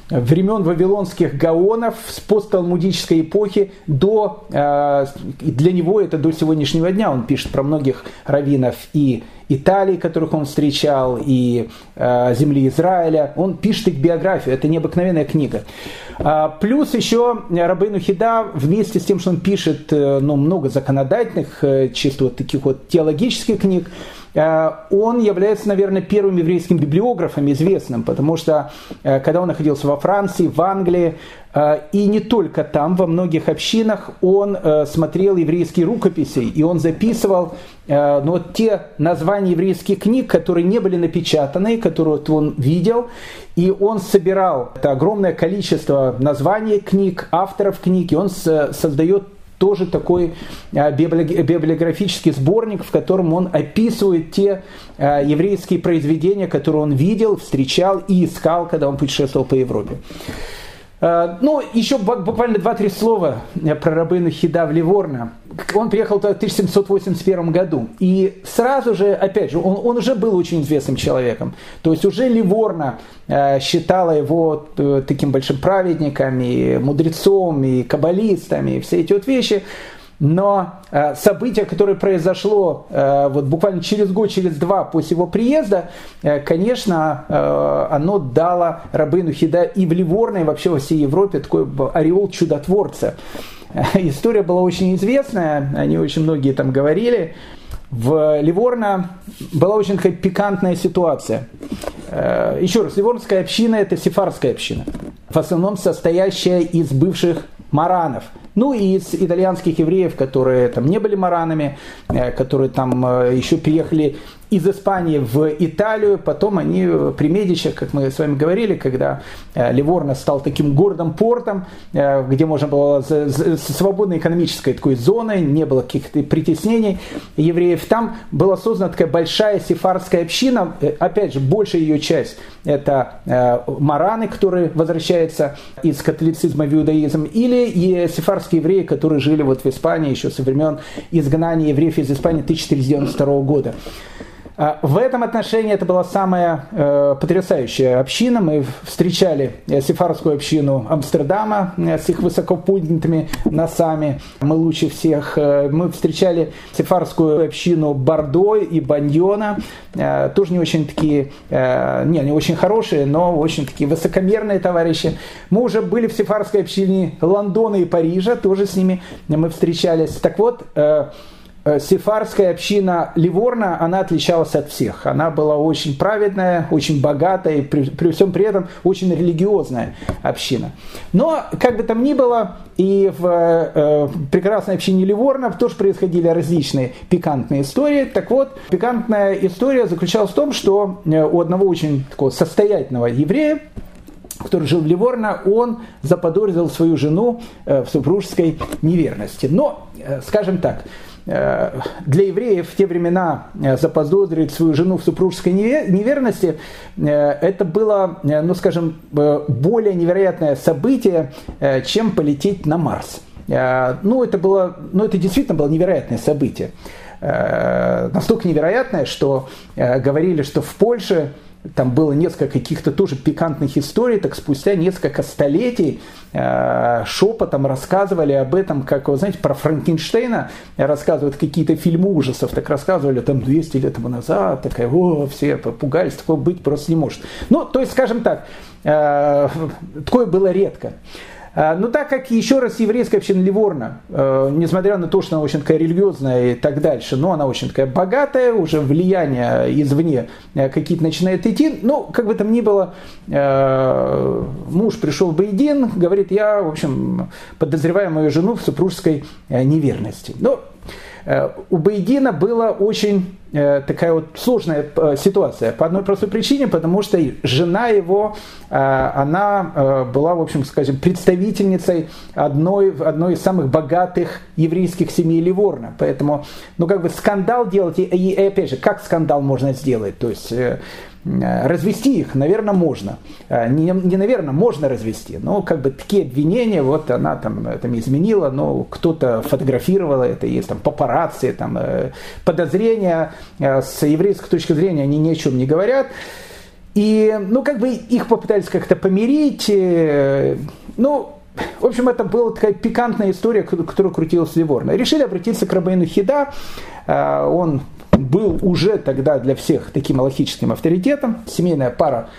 времен вавилонских гаонов с постталмудической эпохи до, э, для него это до сегодняшнего дня. Он пишет про многих раввинов и Италии, которых он встречал, и э, земли Израиля. Он пишет их биографию. Это необыкновенная книга. А, плюс еще Рабейну Хида вместе с тем, что он пишет э, ну, много законодательных, чисто вот таких вот теологических книг, Э, он является, наверное, первым еврейским библиографом известным, потому что э, когда он находился во Франции, в Англии, И не только там, во многих общинах он смотрел еврейские рукописи, и он записывал ну, вот те названия еврейских книг, которые не были напечатаны, которые вот он видел, и он собирал это огромное количество названий книг, авторов книг, и он создает тоже такой а, библиографический сборник, в котором он описывает те а, еврейские произведения, которые он видел, встречал и искал, когда он путешествовал по Европе. А, ну, еще буквально два-три слова про рабыну Хида Ливорна. Он приехал в 1781 году. И сразу же, опять же, он, он уже был очень известным человеком. То есть уже Ливорна считала его э, таким большим праведником, и мудрецом, и каббалистом, и все эти вот вещи. Но э, событие, которое произошло э, вот буквально через год, через два после его приезда, э, конечно, оно дало Рабыну Хида и в Ливорной, и вообще во всей Европе такой ореол чудотворца. История была очень известная, они очень многие там говорили. В Ливорно была очень такая пикантная ситуация. Еще раз, Ливорнская община – это сефарская община, в основном состоящая из бывших маранов – ну и из итальянских евреев, которые там не были маранами, э, которые там э, еще переехали из Испании в Италию, потом они при Медичах, как мы с вами говорили, когда э, Ливорно стал таким городом портом, э, где можно было свободной экономической такой зоной, не было каких-то притеснений евреев, там была создана такая большая сефарская община, э, опять же, большая ее часть это мараны, которые возвращаются из католицизма в иудаизм, или и сефарские евреи, которые жили вот в Испании еще со времен изгнания евреев из Испании 1492 года. А, в этом отношении это была самая э, потрясающая община. Мы встречали э, сефарскую общину Амстердама э, с их высоко носами. Мы лучше всех. Мы встречали сефарскую общину Бордо и Баньона. Тоже не очень такие, не, не очень хорошие, но очень такие высокомерные товарищи. Мы уже были в сефарской общине Лондона и Парижа, тоже с ними мы встречались. Так вот, Э, сефарская община Ливорна, она отличалась от всех. Она была очень праведная, очень богатая и при, при всем при этом очень религиозная община. Но, как бы там ни было, и в э, прекрасной общине Ливорна тоже происходили различные пикантные истории. Так вот, пикантная история заключалась в том, что э, у одного очень такого состоятельного еврея, который жил в Ливорно, он заподозрил свою жену э, в супружеской неверности. Но, скажем так, Э, для евреев в те времена э, заподозрить свою жену в супружеской неверности, э, это было, ну скажем, более невероятное событие, чем полететь на Марс. Ну, это было, ну, это действительно было невероятное событие. Настолько невероятное, что говорили, что в Польше там было несколько каких-то тоже пикантных историй, так спустя несколько столетий э, шепотом рассказывали об этом, как вы знаете, про Франкенштейна рассказывают какие-то фильмы ужасов, так рассказывали там 200 лет тому назад, такая, о, все пугались, такого быть просто не может. Ну, то есть, скажем так, э, такое было редко. А, но так как, еще раз, еврейская община Ливорна, э, несмотря на то, что она очень такая религиозная и так дальше, но она очень такая богатая, уже влияние извне э, какие-то начинает идти, ну, как бы там ни было, э, муж пришел в Бейдин, говорит, я, в общем, подозреваю мою жену в супружеской неверности. Ну, у Бейдина было очень Э, такая вот сложная э, ситуация по одной простой причине, потому что жена его, э, она была, в общем, скажем, представительницей одной, одной из самых богатых еврейских семей Ливорна. Поэтому, ну, как бы скандал делать, и, и опять же, как скандал можно сделать? То есть Э, развести их, наверное, можно. Э, не, не наверное, можно развести. Но как бы такие обвинения, вот она там, там изменила, но кто-то фотографировал это, есть там папарацци, там э, подозрения с еврейской точки зрения, они ни о чем не говорят. И, ну, как бы их попытались как-то помирить. Ну, в общем, это была такая пикантная история, которая крутилась в. Решили обратиться к Рабейну Хида. Он был уже тогда для всех таким аллахическим авторитетом. Семейная пара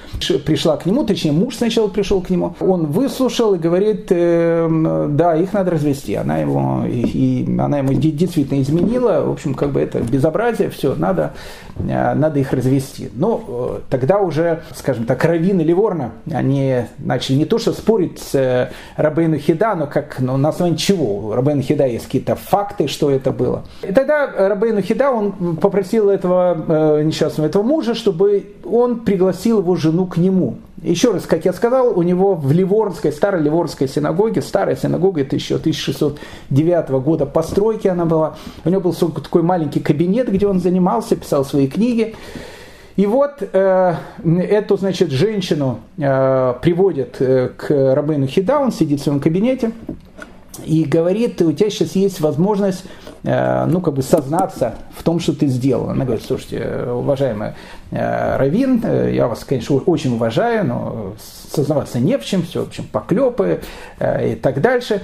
пришла к нему, точнее муж сначала пришел к нему. Он выслушал и говорит, э, да, их надо развести. Она ему, и, и она ему действительно изменила. В общем, как бы это безобразие, все, надо, э, надо их развести. Но э, тогда уже, скажем так, Равин и Ливорна, они начали не то что спорить с э, Рабейну Хида, но как, ну, на основании чего? У Рабейну Хида есть какие-то факты, что это было. И тогда Рабейну Хида, он попросил этого э, несчастного этого мужа, чтобы он пригласил его жену к нему. Еще раз, как я сказал, у него в Ливорнской, старой Ливорнской синагоге, старая синагога, это еще 1609 года постройки она была, у него был такой маленький кабинет, где он занимался, писал свои книги. И вот э, эту, значит, женщину э, приводят э, к Рабейну Хида, он сидит в своем кабинете и говорит, у тебя сейчас есть возможность Э, ну, как бы сознаться в том, что ты сделал. Она говорит, слушайте, уважаемый э, Равин, э, я вас, конечно, очень уважаю, но сознаваться не в чем, все, в общем, поклепы и так дальше.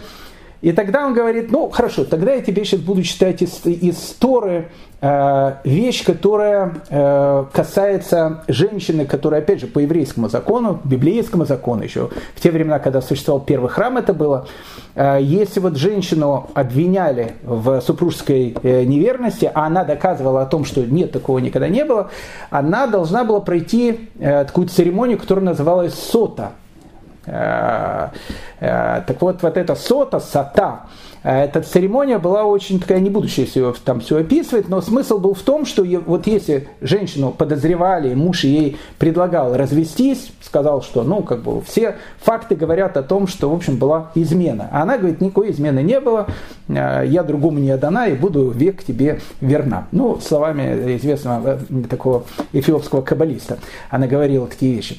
И тогда он говорит, ну хорошо, тогда я тебе сейчас буду читать из, из Торы э, вещь, которая э, касается женщины, которая, опять же, по еврейскому закону, библейскому закону еще, в те времена, когда существовал первый храм это было, э, если вот женщину обвиняли в супружеской э, неверности, а она доказывала о том, что нет, такого никогда не было, она должна была пройти э, такую церемонию, которая называлась сота – так вот, вот эта сота, сата, э, эта церемония была очень такая, не буду сейчас ее там все описывать, но смысл был в том, что вот если женщину подозревали, муж ей предлагал развестись, сказал, что, ну, как бы все факты говорят о том, что, в общем, была измена. А она говорит, никакой измены не было, я другому не отдана и буду век тебе верна. Ну, словами известного такого эфиопского каббалиста она говорила такие вещи.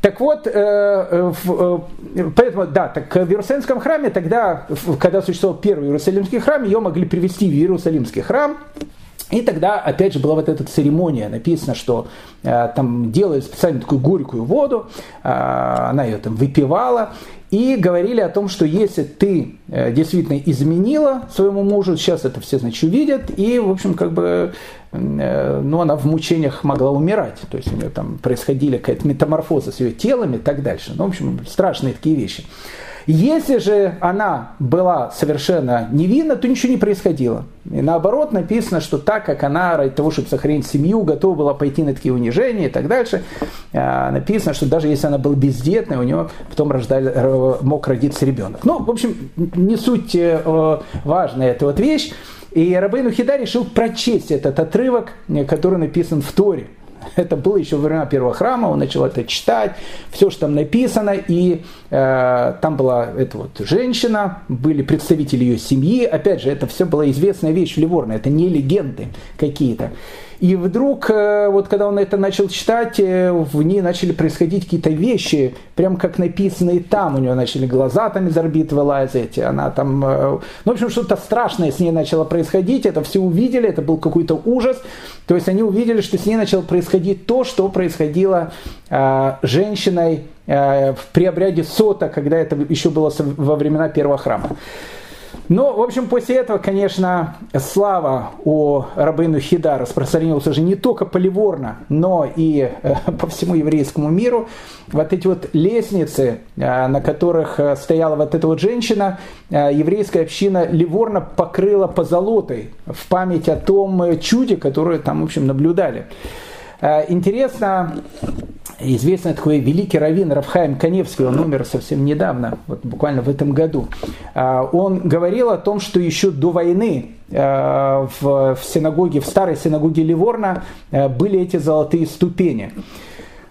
Так вот, э, э, э, поэтому, да, так в Иерусалимском храме тогда, когда существовал первый Иерусалимский храм, ее могли привести в Иерусалимский храм, и тогда, опять же, была вот эта церемония. Написано, что э, там делали специально такую горькую воду, э, она ее там выпивала, и говорили о том, что если ты э, действительно изменила своему мужу, сейчас это все, значит, увидят, и, в общем, как бы, э, ну, она в мучениях могла умирать, то есть у нее там происходили какая-то метаморфоза с ее телом и так дальше. Ну, в общем, страшные такие вещи. Если же она была совершенно невинна, то ничего не происходило. И наоборот написано, что так как она ради того, чтобы сохранить семью, готова была пойти на такие унижения и так дальше, а, написано, что даже если она была бездетной, у нее потом рождали, мог родиться ребенок. Ну, в общем, не суть э, важная эта вот вещь. И Рабейну Хида решил прочесть этот отрывок, который написан в Торе. (laughs) Это было еще во времена первого храма, он начал это читать, все, что там написано, и э, там была эта вот женщина, были представители ее семьи, опять же, это все была известная вещь в Ливорне, это не легенды какие-то. И вдруг, э, вот когда он это начал читать, э, в ней начали происходить какие-то вещи, прям как написанные там. У нее начали глаза там из орбит вылазить, она там... Э, ну, в общем, что-то страшное с ней начало происходить, это все увидели, это был какой-то ужас. То есть они увидели, что с ней начало происходить то, что происходило э, женщиной э, при обряде сота, когда это еще было во времена первого храма. Ну, в общем, после этого, конечно, слава о Рабейну Хида распространилась уже не только по Ливорно, но и э, (laughs) по всему еврейскому миру. Вот эти вот лестницы, э, на которых э, стояла вот эта вот женщина, еврейская община Ливорно покрыла позолотой в память о том чуде, которое там, в общем, наблюдали. Интересно, известный такой великий раввин Рафхайм Каневский, он умер совсем недавно, вот буквально в этом году. А, он говорил о том, что еще до войны а, в, синагоге, в старой синагоге Ливорна были эти золотые ступени.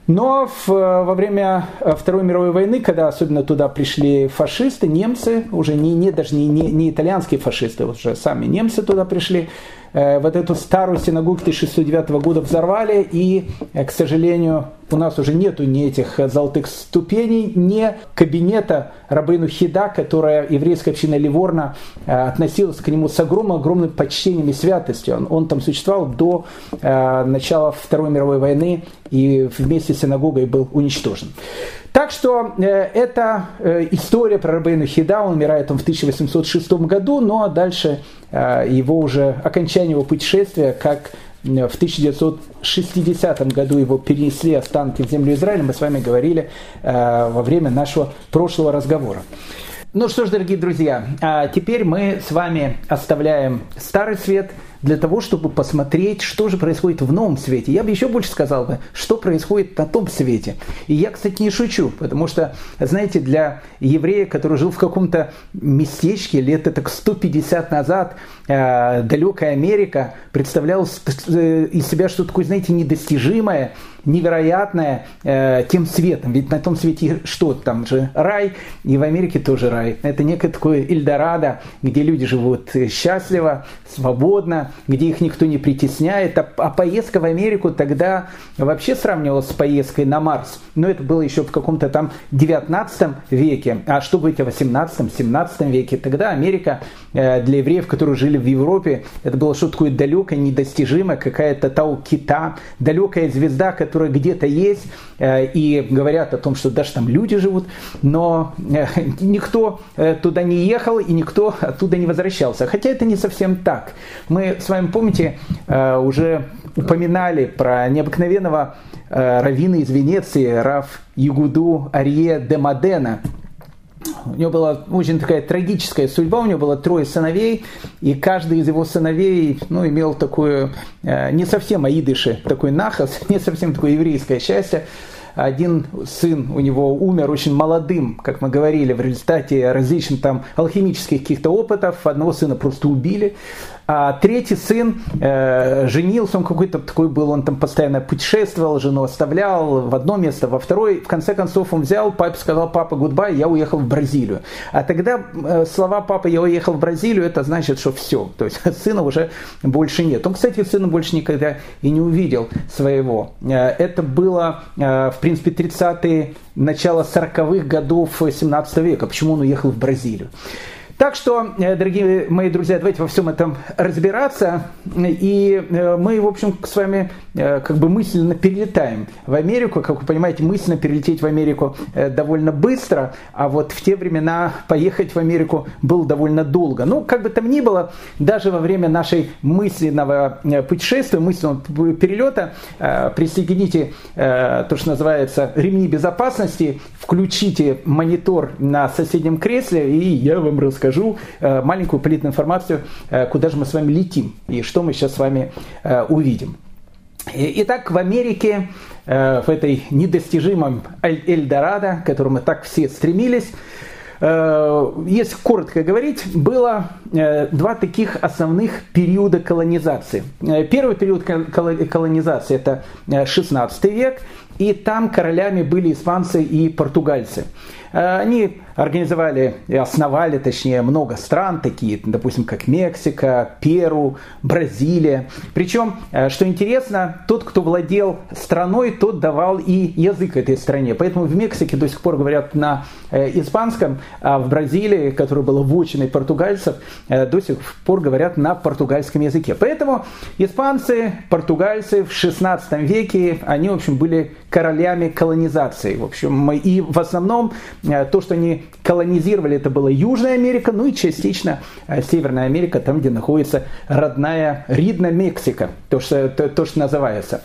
Но в, во время Второй мировой войны, когда особенно туда пришли фашисты, немцы, уже не, не даже не, не, не итальянские фашисты, уже сами немцы туда пришли, вот эту старую синагогу 1609 года взорвали, и, э, к сожалению, у нас уже нету ни этих золотых ступеней, ни кабинета Рабыну Хида, которая еврейская община Ливорна э, относилась к нему с огромным-огромным почтением и святостью. Он, он там существовал до э, начала Второй мировой войны и вместе с синагогой был уничтожен. Так что э, это э, история про Рабейну Хида, он умирает он в 1806 году, ну, а дальше э, его уже окончание его путешествия как в 1960 году его перенесли останки в землю Израиля. Мы с вами говорили во время нашего прошлого разговора. Ну что ж, дорогие друзья, а теперь мы с вами оставляем Старый Свет для того, чтобы посмотреть, что же происходит в новом свете. Я бы еще больше сказал бы, что происходит на том свете. И я, кстати, не шучу, потому что, знаете, для еврея, который жил в каком-то местечке лет так 150 назад, э, далекая Америка представляла э, из себя что-то такое, знаете, недостижимое, невероятное э, тем светом. Ведь на том свете что там же рай, и в Америке тоже рай. Это некое такое Эльдорадо, где люди живут счастливо, свободно, где их никто не притесняет. А, а поездка в Америку тогда вообще сравнивалась с поездкой на Марс. Но это было еще в каком-то там 19 веке. А что говорить о 18-17 веке? Тогда Америка э, для евреев, которые жили в Европе, это было что-то такое далекое, недостижимое, какая-то Тау-Кита, далекая звезда, которая где-то есть, э, и говорят о том, что даже там люди живут, но э, (laughs) никто туда не ехал и никто оттуда не возвращался. Хотя это не совсем так. Мы с вами, помните, уже упоминали про необыкновенного раввина из Венеции, Раф Ягуду Арье де Модена, у него была очень такая трагическая судьба, у него было трое сыновей, и каждый из его сыновей ну, имел такую, э, не совсем аидыши, такой нахас, (laughs) не совсем такое еврейское счастье. Один сын у него умер очень молодым, как мы говорили, в результате различных там алхимических каких-то опытов. Одного сына просто убили. А третий сын э, женился, он какой-то такой был, он там постоянно путешествовал, жену оставлял в одно место, во второй. В конце концов он взял, папе сказал, папа, гудбай, я уехал в Бразилию. А тогда э, слова папа, я уехал в Бразилию, это значит, что все. То есть (laughs) сына уже больше нет. Он, кстати, сына больше никогда и не увидел своего. Э, это было, э, в принципе, 30-е, начало 40-х годов 17 века. Почему он уехал в Бразилию? Так что, э, дорогие мои друзья, давайте во всем этом разбираться. И э, мы, в общем, с вами э, как бы мысленно перелетаем в Америку. Как вы понимаете, мысленно перелететь в Америку довольно быстро, а вот в те времена поехать в Америку было довольно долго. Ну, как бы там ни было, даже во время нашей мысленного путешествия, мысленного перелета, присоедините то, что называется ремни безопасности, включите монитор на соседнем кресле, и я вам расскажу расскажу э, маленькую политную информацию, э, куда же мы с вами летим и что мы сейчас с вами э, увидим. Итак, в Америке, в этой недостижимом Эльдорадо, к которому мы так все стремились, если коротко говорить, было два таких основных периода колонизации. Первый период колонизации – это 16 век, и там королями были испанцы и португальцы. Они организовали и основали, точнее, много стран, такие, допустим, как Мексика, Перу, Бразилия. Причем, э, что интересно, тот, кто владел страной, тот давал и язык этой стране. Поэтому в Мексике до сих пор говорят на э, испанском, а в Бразилии, которая была вотчиной португальцев, э, до сих пор говорят на португальском языке. Поэтому испанцы, португальцы в 16 веке, они, в общем, были королями колонизации. В общем, и в основном то, что они колонизировали, это была Южная Америка, ну и частично э, Северная Америка, там, где находится родная Ридна Мексика, то, что, то, то, что называется.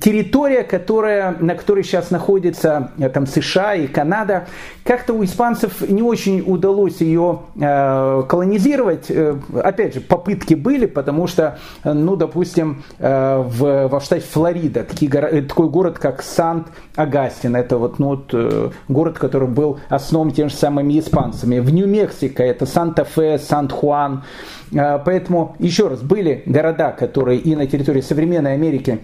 Территория, которая, на которой сейчас находится э, там, США и Канада, как-то у испанцев не очень удалось ее э, колонизировать. Э, опять же, попытки были, потому что, ну, допустим, э, в, во штате Флорида такие, такой город, как Сант-Агастин, это вот, ну, вот, э, город, который был основан тем же самыми испанцами. В Нью-Мексико это Санта-Фе, Сан-Хуан. А, поэтому, еще раз, были города, которые и на территории современной Америки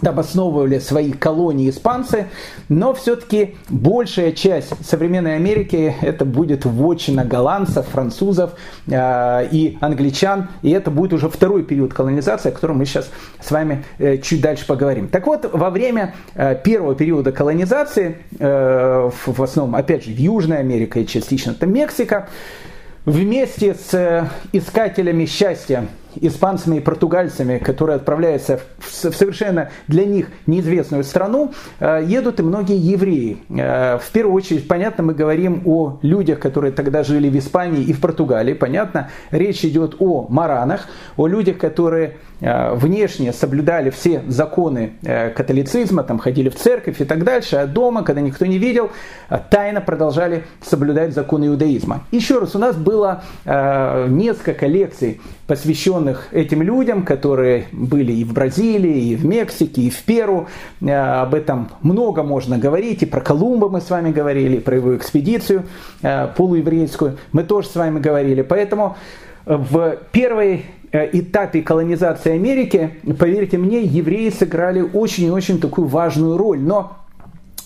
там основывали свои колонии испанцы, но все-таки большая часть современной Америки это будет вотчина голландцев, французов э, и англичан, и это будет уже второй период колонизации, о котором мы сейчас с вами э, чуть дальше поговорим. Так вот, во время э, первого периода колонизации, э, в, в основном, опять же, в Южной Америке и частично это Мексика, вместе с э, искателями счастья испанцами и португальцами, которые отправляются в совершенно для них неизвестную страну, э, едут и многие евреи. Э, в первую очередь, понятно, мы говорим о людях, которые тогда жили в Испании и в Португалии. Понятно, речь идет о маранах, о людях, которые э, внешне соблюдали все законы католицизма, там ходили в церковь и так дальше, а дома, когда никто не видел, тайно продолжали соблюдать законы иудаизма. Еще раз, у нас было несколько лекций, посвященных этим людям, которые были и в Бразилии, и в Мексике, и в Перу. Э, об этом много можно говорить. И про Колумба мы с вами говорили, и про его экспедицию э, полуеврейскую мы тоже с вами говорили. Поэтому в первой э, этапе колонизации Америки, поверьте мне, евреи сыграли очень и очень такую важную роль. Но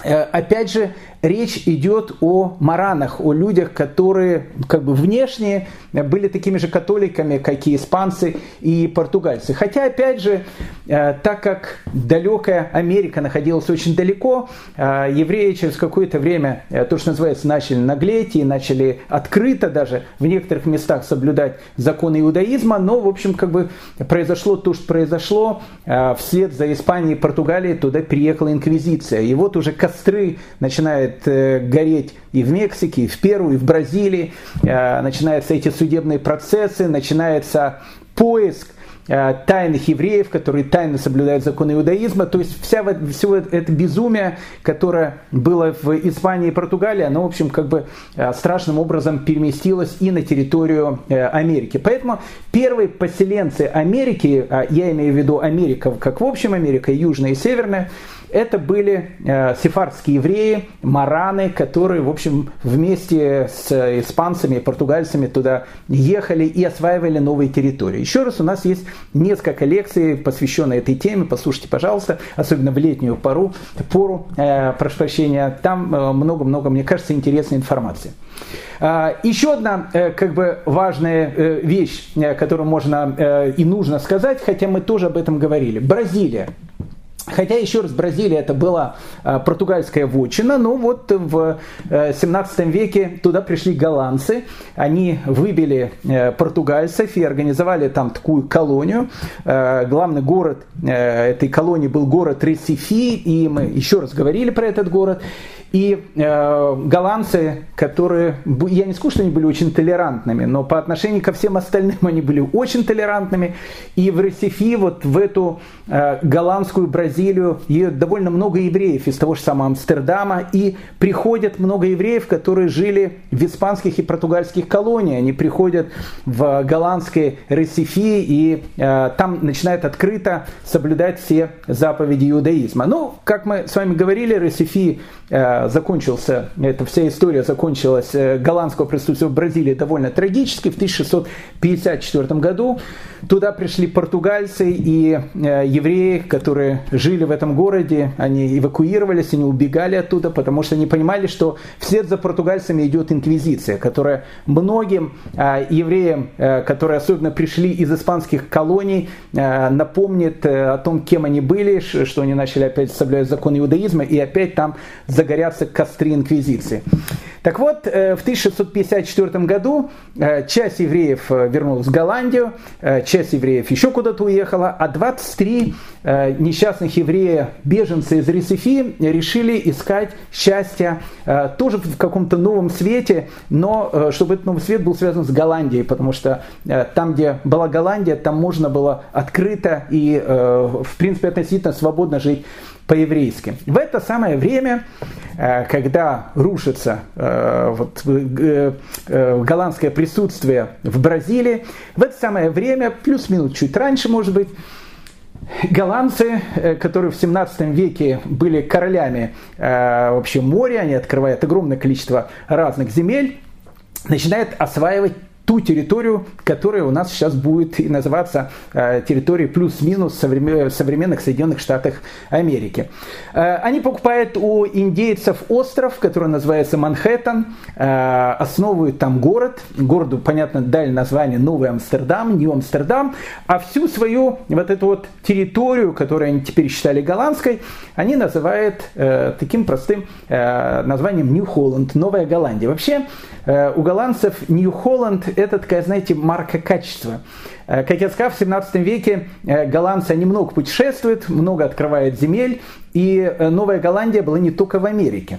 опять же, речь идет о маранах, о людях, которые как бы внешне были такими же католиками, как и испанцы и португальцы. Хотя, опять же, э, так как далекая Америка находилась очень далеко, э, евреи через какое-то время, э, то, что называется, начали наглеть и начали открыто даже в некоторых местах соблюдать законы иудаизма, но, в общем, как бы произошло то, что произошло, вслед за Испанией и Португалией туда приехала инквизиция. И вот уже костры начинают начинает э, гореть и в Мексике, и в Перу, и в Бразилии. Э, начинаются эти судебные процессы, начинается поиск э, тайных евреев, которые тайно соблюдают законы иудаизма. То есть вся, все это безумие, которое было в Испании и Португалии, оно, в общем, как бы страшным образом переместилось и на территорию Америки. Поэтому первые поселенцы Америки, а я имею в виду Америка, как в общем Америка, южная и северная, это были э, сефардские евреи, мараны, которые, в общем, вместе с испанцами и португальцами туда ехали и осваивали новые территории. Еще раз, у нас есть несколько лекций, посвященных этой теме. Послушайте, пожалуйста, особенно в летнюю пору, пору э, прошу прощения. Там э, много-много, мне кажется, интересной информации. А, еще одна э, как бы важная э, вещь, э, которую можно и нужно сказать, хотя мы тоже об этом говорили. Бразилия. Хотя, еще раз, Бразилия это была а, португальская вотчина, но вот в 17 э, веке туда пришли голландцы, они выбили э, португальцев и организовали там такую колонию. Э, главный город этой колонии был город Ресифи, и мы еще раз говорили про этот город. И э, голландцы, которые, я не скажу, что они были очень толерантными, но по отношению ко всем остальным они были очень толерантными. И в Ресифи, вот в эту э, голландскую Бразилию, едет довольно много евреев из того же самого Амстердама. И приходят много евреев, которые жили в испанских и португальских колониях. Они приходят в голландское Ресифи и э, там начинают открыто соблюдать все заповеди иудаизма. Ну, как мы с вами говорили, Ресифи Э, закончился, эта вся история закончилась э, голландского присутствия в Бразилии довольно трагически. В 1654 году туда пришли португальцы и э, евреи, которые жили в этом городе. Они эвакуировались, они убегали оттуда, потому что они понимали, что вслед за португальцами идет инквизиция, которая многим евреям, которые особенно пришли из испанских колоний, напомнит о том, кем они были, что они начали опять соблюдать закон иудаизма, и опять там загорятся костры инквизиции. Так вот, э, в 1654 году э, часть евреев э, вернулась в Голландию, часть евреев еще куда-то уехала, а 23 несчастных еврея, беженцы из Ресифи, решили искать счастье тоже в каком-то новом свете, но чтобы этот новый свет был связан с Голландией, потому что там, где была Голландия, там можно было открыто и, в принципе, относительно свободно жить по-еврейски. В это самое время, когда рушится вот, э, голландское присутствие в Бразилии, в это самое время, плюс-минус чуть раньше, может быть, Голландцы, которые в 17 веке были королями вообще моря, они открывают огромное количество разных земель, начинают осваивать ту территорию, которая у нас сейчас будет и называться э, территорией плюс-минус современных Соединенных Штатов Америки. Э, они покупают у индейцев остров, который называется Манхэттен, э, основывают там город, городу, понятно, дали название Новый Амстердам, Нью-Амстердам, а всю свою вот эту вот территорию, которую они теперь считали голландской, они называют таким простым названием Нью-Холланд, Новая Голландия. Вообще, у голландцев Нью-Холланд это такая, знаете, марка качества. Как я сказал, в 17 веке голландцы, они много путешествуют, много открывают земель, и Новая Голландия была не только в Америке.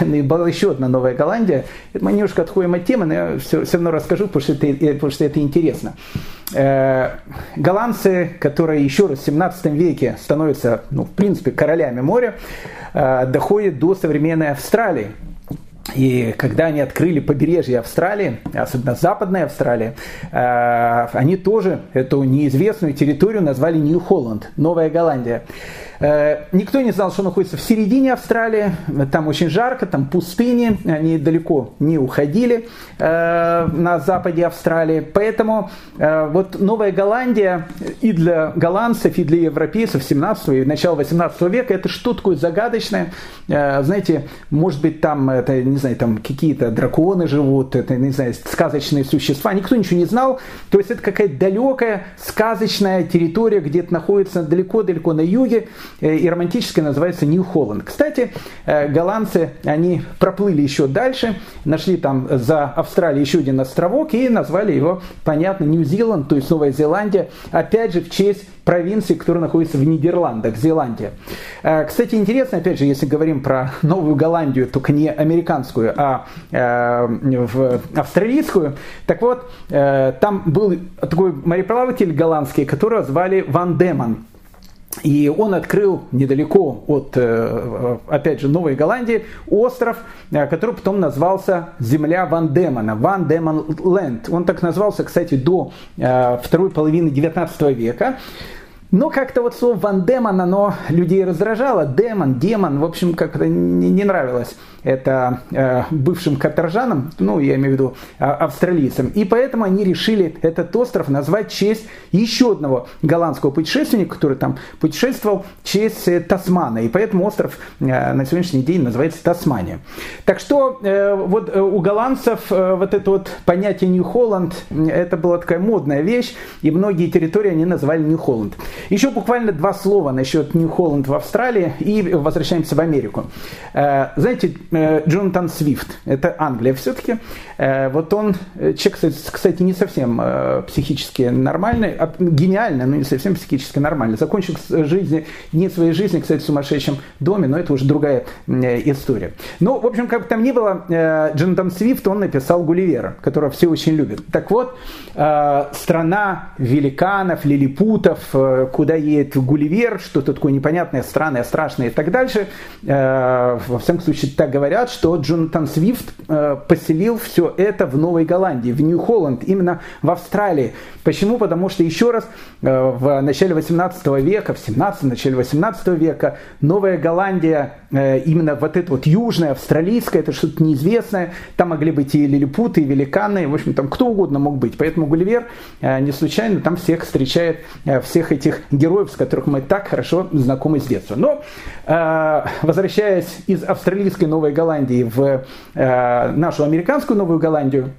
Была еще одна Новая Голландия. Это мы немножко отходим от темы, но я все, все равно расскажу, потому что, это, потому что это интересно. Голландцы, которые еще раз в 17 веке становятся, ну, в принципе, королями моря, доходят до современной Австралии. И когда они открыли побережье Австралии, особенно западная Австралия, э, они тоже эту неизвестную территорию назвали Нью-Холланд, Новая Голландия. Э, никто не знал, что находится в середине Австралии. Там очень жарко, там пустыни. Они далеко не уходили э, на западе Австралии. Поэтому э, вот Новая Голландия и для голландцев, и для европейцев 17 и начала 18 века это что такое загадочное. Знаете, может быть там, это, не знаю, там какие-то драконы живут, это, не знаю, сказочные существа. Никто ничего не знал. То есть это какая-то далекая сказочная территория, где-то находится далеко-далеко на юге. Э, и романтическое называется Нью-Холланд. Кстати, э, голландцы, они проплыли еще дальше, нашли там за Австралией еще один островок и назвали его, понятно, Нью-Зеланд, то есть Новая Зеландия, опять же в честь провинции, которая находится в Нидерландах, Зеландия. Э, кстати, интересно, опять же, если говорим про Новую Голландию, только не американскую, а в австралийскую, так вот, там был такой мореплаватель голландский, которого звали Ван Демон. И он открыл недалеко от, э, опять же, Новой Голландии остров, э, который потом назвался Земля Ван Демона, Ван Демон Ленд. Он так назвался, кстати, до э, второй половины 19 века. Но как-то вот слово Ван Демон, оно людей раздражало. Демон, демон, в общем, как-то не, нравилось это э, бывшим каторжанам, ну, я имею в виду э, австралийцам. И поэтому они решили этот остров назвать в честь еще одного голландского путешественника, который там путешествовал, в честь э, Тасмана. И поэтому остров э, на сегодняшний день называется Тасмания. Так что э, вот э, у голландцев вот это вот понятие Нью-Холланд, это была такая модная вещь, и многие территории они называли Нью-Холланд. Еще буквально два слова насчет Нью-Холланд в Австралии, и возвращаемся в Америку. Э, знаете, Э, Джонатан Свифт, это Англия все-таки. Э, вот он, человек, кстати, не совсем психически нормальный, а гениальный, но не совсем психически нормальный. Закончил жизни, не своей жизни, кстати, в сумасшедшем доме, но это уже другая история. Ну, в общем, как бы там ни было, Джонатан Свифт, он написал Гулливера, которого все очень любят. Так вот, страна великанов, лилипутов, куда едет Гулливер, что-то такое непонятное, странное, страшное и так дальше. Во всяком случае, так говорят что Джонатан Свифт э, поселил все это в Новой Голландии, в Нью-Холланд, именно в Австралии. Почему? Потому что, еще раз, э, в начале 18 века, в 17 начале 18 века Новая Голландия, э, именно вот это вот южная, австралийская, это что-то неизвестное, там могли быть и лилипуты, и великаны, в общем, там кто угодно мог быть. Поэтому Гулливер не случайно там всех встречает, всех этих героев, с которых мы так хорошо знакомы с детства. Но, возвращаясь из австралийской Новой Голландии в э, нашу американскую Новую Голландию,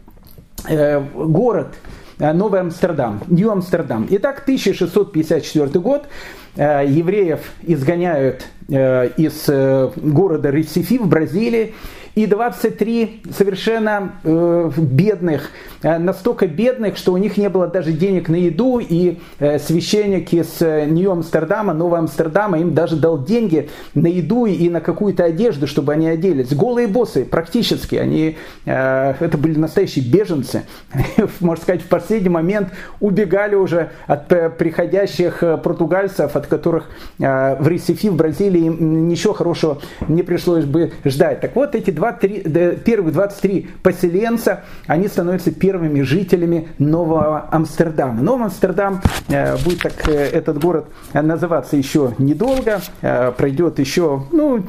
э, город э, Новый Амстердам, Нью-Амстердам. Итак, 1654 год, евреев изгоняют из города Ресифи в Бразилии, и 23 совершенно э, бедных, э, настолько бедных, что у них не было даже денег на еду, и э, священник из э, Нью-Амстердама, Нового Амстердама им даже дал деньги на еду и на какую-то одежду, чтобы они оделись. Голые боссы, практически, они, э, это были настоящие беженцы, (laughs) можно сказать, в последний момент убегали уже от э, приходящих э, португальцев, от которых э, в Ресифи, в Бразилии ничего хорошего не пришлось бы ждать. Так вот, эти 23, первых 23 поселенца, они становятся первыми жителями Нового Амстердама. Новый Амстердам э, будет так э, этот город называться еще недолго, э, пройдет еще, ну,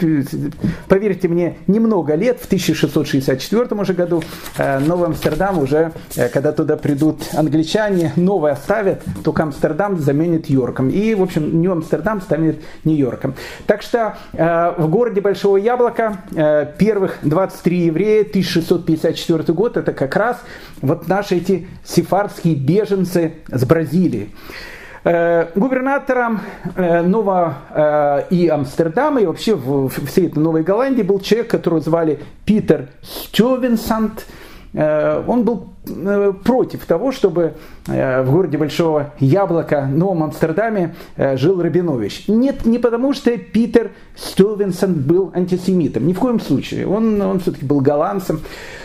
поверьте мне, немного лет, в 1664 уже году Новый Амстердам уже, когда туда придут англичане, новый оставят, только Амстердам заменит Йорком. И, в общем, Нью-Амстердам станет Нью-Йорком. Так что в городе Большого Яблока первых 23 еврея, 1654 год, это как раз вот наши эти сефардские беженцы с Бразилии. Э, губернатором э, Нового э, и Амстердама, и вообще в всей этой Новой Голландии был человек, которого звали Питер Стювенсант. Он был против того, чтобы в городе Большого Яблока, Новом Амстердаме, жил Рабинович. Нет, не потому что Питер Стювенсон был антисемитом, ни в коем случае. Он, он все-таки был голландцем.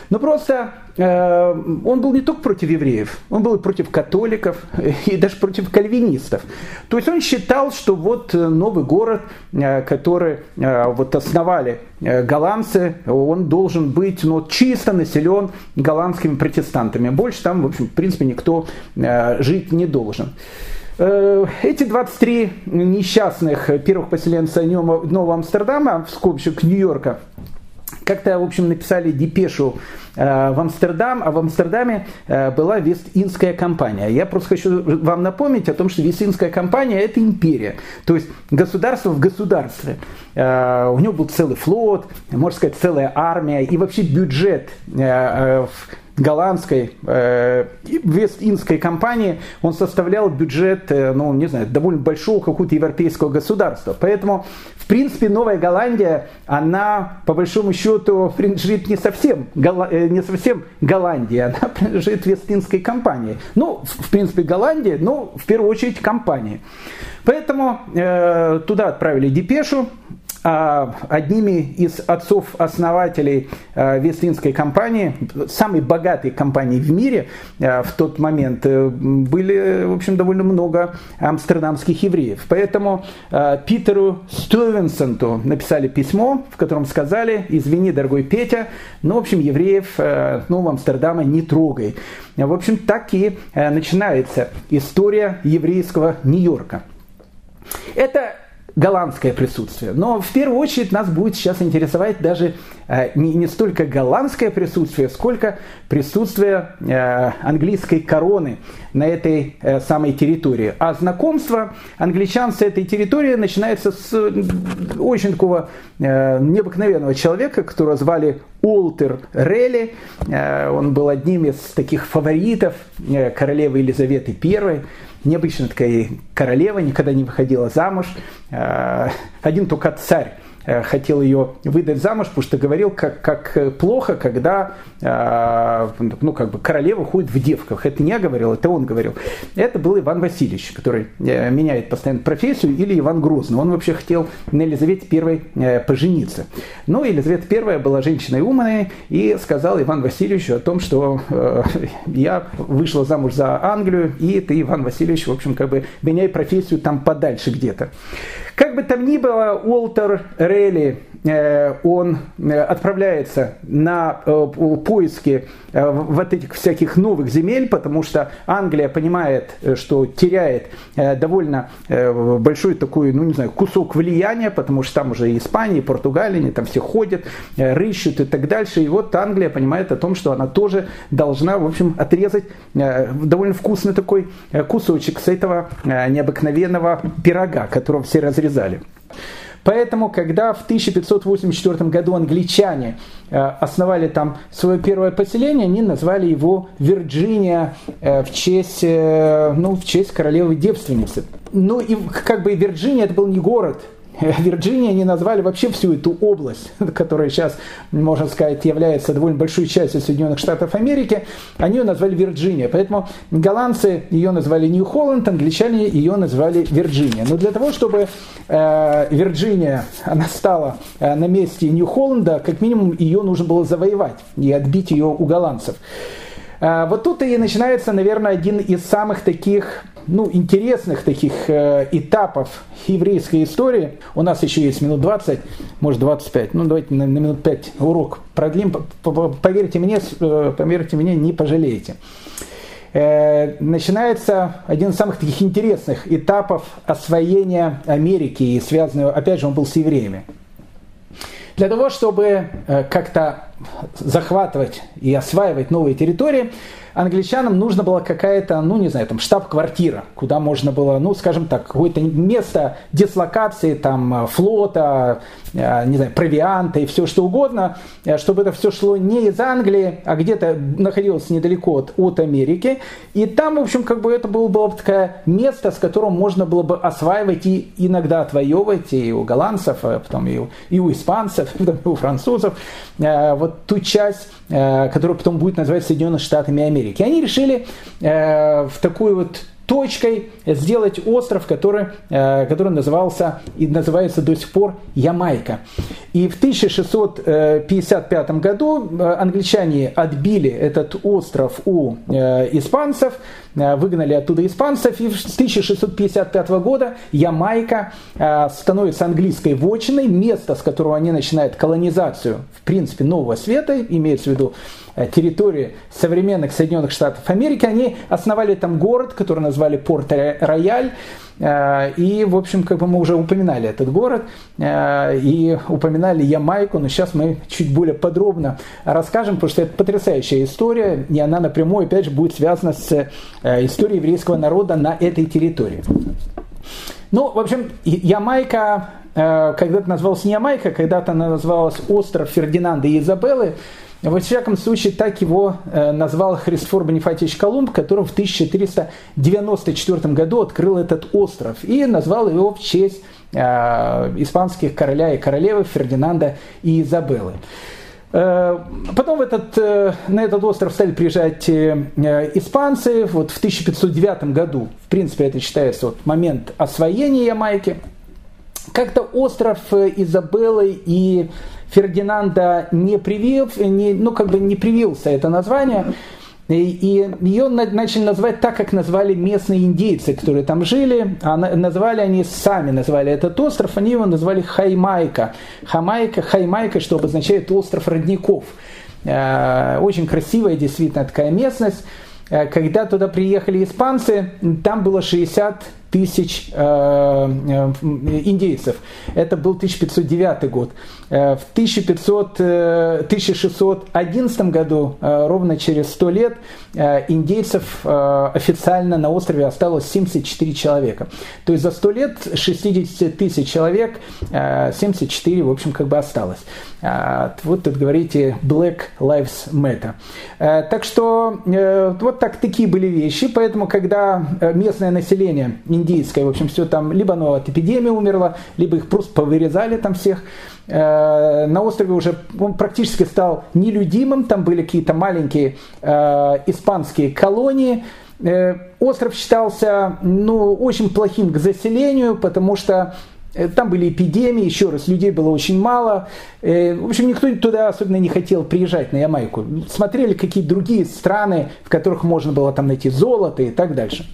Но просто э, он был не только против евреев, он был и против католиков, и даже против кальвинистов. То есть он считал, что вот новый город, э, который э, вот основали э, голландцы, он должен быть ну, чисто населен голландскими протестантами. Больше там, в общем, в принципе, никто э, жить не должен. Э, эти 23 несчастных первых поселенца Нового Амстердама, в скобочек Нью-Йорка, как-то, в общем, написали депешу э, в Амстердам, а в Амстердаме э, была Вест-Индская компания. Я просто хочу вам напомнить о том, что Вест-Индская компания – это империя, то есть государство в государстве. Э, у него был целый флот, можно сказать, целая армия, и вообще бюджет голландской э, Вест-Индской компании, он составлял бюджет, э, ну, не знаю, довольно большого какого-то европейского государства. Поэтому, в принципе, Новая Голландия, она, по большому счету, принадлежит не совсем, э, не совсем Голландии, она (laughs) принадлежит Вест-Индской компании. Ну, в принципе, Голландия, но в первую очередь компании. Поэтому э, туда отправили депешу, одними из отцов-основателей а, Вестлинской компании, самой богатой компании в мире а, в тот момент, э, были, в общем, довольно много амстердамских евреев. Поэтому Питеру Стювенсонту написали письмо, в котором сказали, извини, дорогой Петя, но, в общем, евреев э, Нового Амстердама не трогай. В общем, так и э, начинается история еврейского Нью-Йорка. Это голландское присутствие. Но в первую очередь нас будет сейчас интересовать даже э, не, не столько голландское присутствие, сколько присутствие э, английской короны на этой э, самой территории. А знакомство англичан с этой территорией начинается с очень такого необыкновенного человека, которого звали Уолтер Релли. Он был одним из таких фаворитов королевы Елизаветы I необычная такая королева, никогда не выходила замуж. Э, один только царь хотел ее выдать замуж, потому что говорил, как, как плохо, когда э, ну, как бы королева ходит в девках. Это не я говорил, это он говорил. Это был Иван Васильевич, который э, меняет постоянно профессию, или Иван Грозный. Он вообще хотел на Елизавете I пожениться. Но Елизавета I была женщиной умной и сказал Иван Васильевичу о том, что (laughs) я вышла замуж за Англию, и ты, Иван Васильевич, в общем, как бы меняй профессию там подальше где-то. Как бы там ни было, Уолтер Релли, он э, отправляется на э, поиски вот этих всяких новых земель, потому что Англия понимает, что теряет довольно большой такой, ну не знаю, кусок влияния, потому что там уже и Испания, и Португалия, они там все ходят, рыщут и так дальше. И вот Англия понимает о том, что она тоже должна, в общем, отрезать довольно вкусный такой кусочек с этого необыкновенного пирога, которого все разрезали. Поэтому, когда в 1584 году англичане э, основали там свое первое поселение, они назвали его Вирджиния э, в честь, э, ну, в честь королевы-девственницы. Ну и как бы Вирджиния это был не город, (laughs) Вирджиния они назвали вообще всю эту область, (laughs) которая сейчас, можно сказать, является довольно большой частью Соединенных Штатов Америки, они ее назвали Вирджиния. Поэтому голландцы ее назвали Нью-Холланд, англичане ее назвали Вирджиния. Но для того, чтобы э, Вирджиния она стала э, на месте Нью-Холланда, как минимум ее нужно было завоевать и отбить ее у голландцев. Э, вот тут и начинается, наверное, один из самых таких ну, интересных таких э, этапов еврейской истории. У нас еще есть минут 20, может 25. Ну, давайте на, на минут 5 урок продлим. Поверьте мне, э, поверьте мне, не пожалеете. Э, начинается один из самых таких интересных этапов освоения Америки, и связанного, опять же, он был с евреями. Для того, чтобы э, как-то захватывать и осваивать новые территории, англичанам нужно было какая-то, ну не знаю, там штаб-квартира, куда можно было, ну скажем так, какое-то место дислокации там флота, э, не знаю, провианта и все что угодно, э, чтобы это все шло не из Англии, а где-то находилось недалеко от, от Америки. И там, в общем, как бы это было, было бы такое место, с которым можно было бы осваивать и иногда отвоевывать и у голландцев, а потом и у, и у испанцев, (laughs) и у французов. Э, вот ту часть, которая потом будет называться Соединенными Штатами Америки. Они решили в такую вот точкой сделать остров, который, э, который назывался и называется до сих пор Ямайка. И в 1655 году э, англичане отбили этот остров у э, испанцев, выгнали оттуда испанцев, и с 1655 года Ямайка становится английской вотчиной, место, с которого они начинают колонизацию, в принципе, нового света, имеется в виду территории современных Соединенных Штатов Америки, они основали там город, который назвали Порт-Рояль, Э, и, в общем, как бы мы уже упоминали этот город э, и упоминали Ямайку, но сейчас мы чуть более подробно расскажем, потому что это потрясающая история, и она напрямую, опять же, будет связана с э, историей еврейского народа на этой территории. Ну, в общем, Ямайка когда-то называлась не Ямайка, когда-то она называлась остров Фердинанда и Изабеллы, во всяком случае, так его э, назвал Христофор Бонифатьевич Колумб, который в 1494 году открыл этот остров и назвал его в честь э, испанских короля и королевы Фердинанда и Изабеллы. Э, потом в этот, на этот остров стали приезжать испанцы. Вот в 1509 году, в принципе, это считается вот момент освоения Ямайки. Как-то остров Изабеллы и Фердинанда не привил, не, ну как бы не привился это название, и ее начали называть так, как назвали местные индейцы, которые там жили. А назвали они сами, назвали этот остров, они его назвали Хаймайка. Хамайка, Хаймайка, что обозначает остров родников. Э, очень красивая действительно такая местность. Э, когда туда приехали испанцы, там было 60 тысяч э, э, индейцев. Это был 1509 год. Э, в 1500, 1611 году, ровно через 100 лет, индейцев официально на острове осталось 74 человека. То есть за 100 лет 60 тысяч человек, 74, в общем, как бы осталось. Вот тут говорите Black Lives Matter. Так что вот так такие были вещи, поэтому когда местное население индийское, в общем, все там, либо оно от эпидемии умерло, либо их просто повырезали там всех. Э, на острове уже он практически стал нелюдимым, там были какие-то маленькие э, испанские колонии. Э, остров считался ну, очень плохим к заселению, потому что там были эпидемии, еще раз, людей было очень мало. В общем, никто туда особенно не хотел приезжать, на Ямайку. Смотрели какие другие страны, в которых можно было там найти золото и так дальше.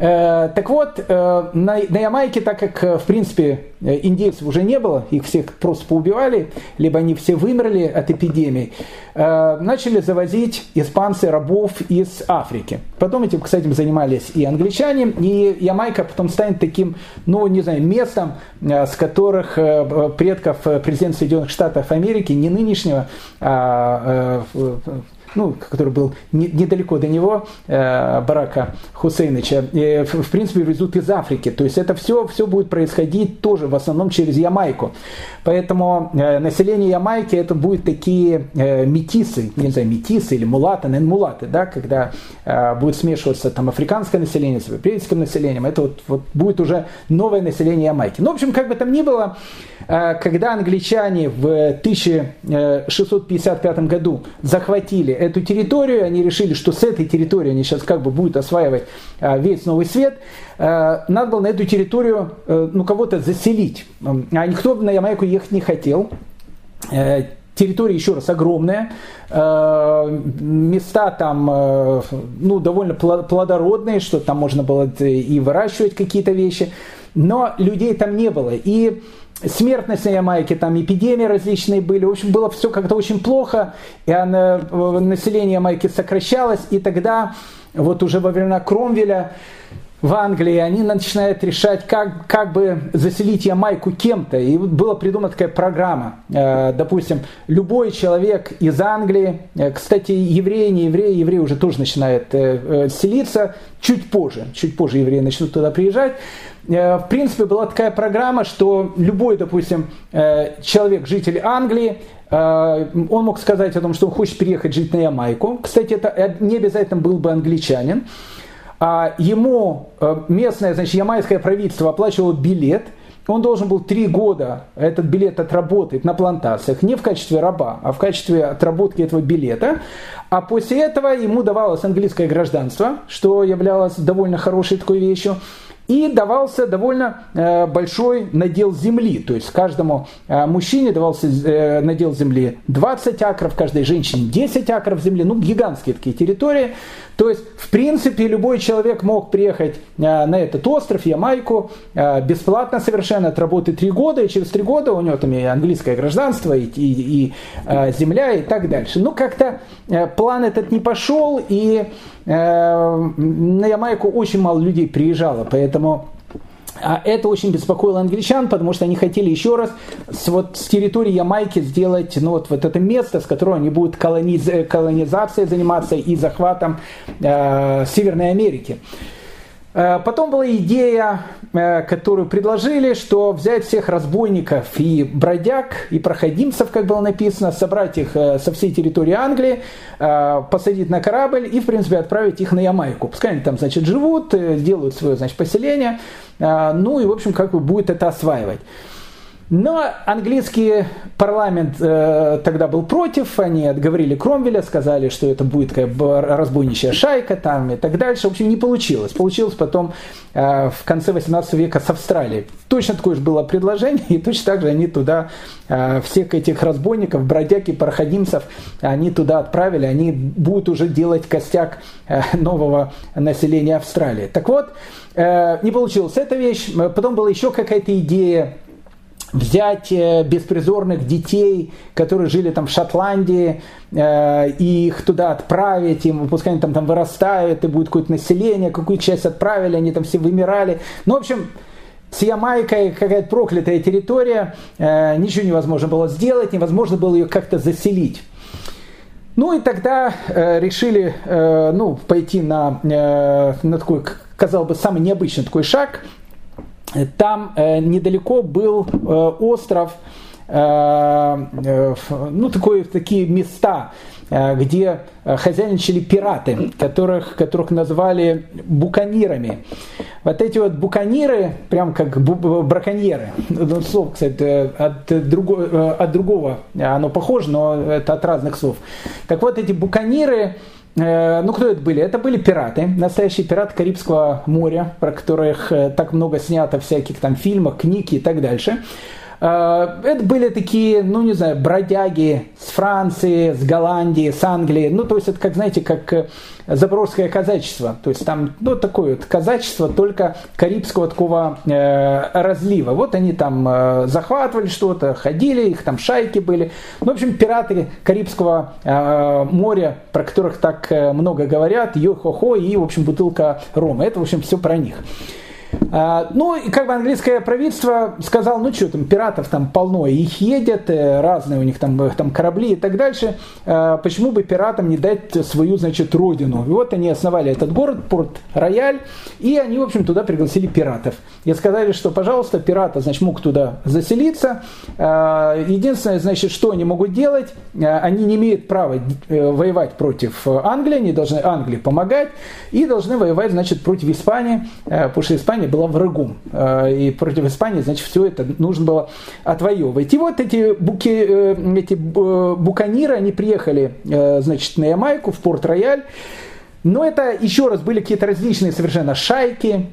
Э, так вот, э, на, на Ямайке, так как, э, в принципе, индейцев уже не было, их всех просто поубивали, либо они все вымерли от эпидемий, начали завозить испанцы рабов из Африки. Потом этим, кстати, занимались и англичане, и Ямайка потом станет таким, ну, не знаю, местом, с которых предков президента Соединенных Штатов Америки, не нынешнего, а ну, который был не, недалеко до него, э, Барака Хусейновича, э, в, в принципе, везут из Африки. То есть это все, все будет происходить тоже в основном через Ямайку. Поэтому э, население Ямайки это будут такие э, метисы, не знаю, метисы или мулаты, наверное, мулаты, да, когда э, будет смешиваться там африканское население с европейским населением. Это вот, вот будет уже новое население Ямайки. Ну, в общем, как бы там ни было, э, когда англичане в 1655 году захватили эту территорию, они решили, что с этой территории они сейчас как бы будут осваивать э, весь Новый Свет, э, надо было на эту территорию э, ну, кого-то заселить. А никто на Ямайку ехать не хотел. Территория, еще раз, огромная. Места там ну, довольно плодородные, что там можно было и выращивать какие-то вещи. Но людей там не было. И смертность на Ямайке, там эпидемии различные были. В общем, было все как-то очень плохо, и она, э, население Ямайки сокращалось, и тогда, вот уже во времена Кромвеля, в Англии, они начинают решать, как, как бы заселить Ямайку кем-то. И была придумана такая программа. Э, допустим, любой человек из Англии, э, кстати, евреи, не евреи, евреи уже тоже начинают селиться чуть позже. Чуть позже евреи начнут туда приезжать. Э, в принципе, была такая программа, что любой, допустим, э, человек, житель Англии, э, он мог сказать о том, что он хочет переехать жить на Ямайку. Кстати, это не обязательно был бы англичанин. А ему местное, значит, ямайское правительство оплачивало билет, он должен был три года этот билет отработать на плантациях, не в качестве раба, а в качестве отработки этого билета. А после этого ему давалось английское гражданство, что являлось довольно хорошей такой вещью. И давался довольно э, большой надел земли. То есть каждому э, мужчине давался э, надел земли 20 акров, каждой женщине 10 акров земли. Ну, гигантские такие территории. То есть, в принципе, любой человек мог приехать на этот остров, Ямайку, бесплатно совершенно, отработать три года, и через три года у него там и английское гражданство, и, и, и земля, и так дальше. Ну, как-то план этот не пошел, и на Ямайку очень мало людей приезжало, поэтому а это очень беспокоило англичан, потому что они хотели еще раз с, вот, с территории Ямайки сделать ну, вот, вот это место, с которого они будут колониз, колонизацией заниматься и захватом э, Северной Америки. Э, потом была идея, э, которую предложили, что взять всех разбойников и бродяг, и проходимцев, как было написано, собрать их э, со всей территории Англии, посадить на корабль и, в принципе, отправить их на Ямайку. Пускай они там, значит, живут, делают свое, значит, поселение, ну и, в общем, как бы будет это осваивать. Но английский парламент э, тогда был против, они отговорили Кромвеля, сказали, что это будет как бы разбойничья шайка там и так дальше. В общем, не получилось. Получилось потом э, в конце 18 века с Австралией. Точно такое же было предложение, и точно так же они туда э, всех этих разбойников, бродяг и проходимцев, они туда отправили, они будут уже делать костяк э, нового населения Австралии. Так вот, э, не получилась эта вещь. Потом была еще какая-то идея взять э, беспризорных детей, которые жили там в Шотландии, э, и их туда отправить, им, пускай они там, там вырастают, и будет какое-то население, какую часть отправили, они там все вымирали. Ну, в общем, с Ямайкой какая-то проклятая территория, э, ничего невозможно было сделать, невозможно было ее как-то заселить. Ну и тогда э, решили э, ну, пойти на, э, на такой, казалось бы, самый необычный такой шаг там э, недалеко был э, остров, э, ну, такой, такие места, где хозяйничали пираты, которых, которых назвали буканирами. Вот эти вот буканиры, прям как браконьеры, ну, слово, кстати, от, друго, от другого оно похоже, но это от разных слов. Так вот, эти буканиры, ну, кто это были? Это были пираты, настоящие пираты Карибского моря, про которых э, так много снято всяких там фильмов, книг и так дальше. Э, это были такие, ну не знаю, бродяги с Франции, с Голландии, с Англии. Ну, то есть это, как знаете, как э, запорожское казачество. То есть там, ну, такое вот казачество только карибского такого э, разлива. Вот они там э, захватывали что-то, ходили, их там шайки были. Ну, в общем, пираты Карибского э, моря, про которых так э, много говорят, йо-хо-хо и, в общем, бутылка рома. Это, в общем, все про них. А, ну, и как бы английское правительство сказало, ну что там, пиратов там полно, их едят, э, разные у них там, э, там корабли и так дальше, а, почему бы пиратам не дать свою, значит, родину? И вот они основали этот город, Порт-Рояль, и они, в общем, туда пригласили пиратов. И сказали, что, пожалуйста, пираты, значит, мог туда заселиться. А, единственное, значит, что они могут делать, они не имеют права э, воевать против Англии, они должны Англии помогать, и должны воевать, значит, против Испании, потому что Испания Испания была врагом. Э, и против Испании, значит, все это нужно было отвоевывать. И вот эти, буки, э, эти буканиры, они приехали, э, значит, на Ямайку, в Порт-Рояль. Но это еще раз были какие-то различные совершенно шайки,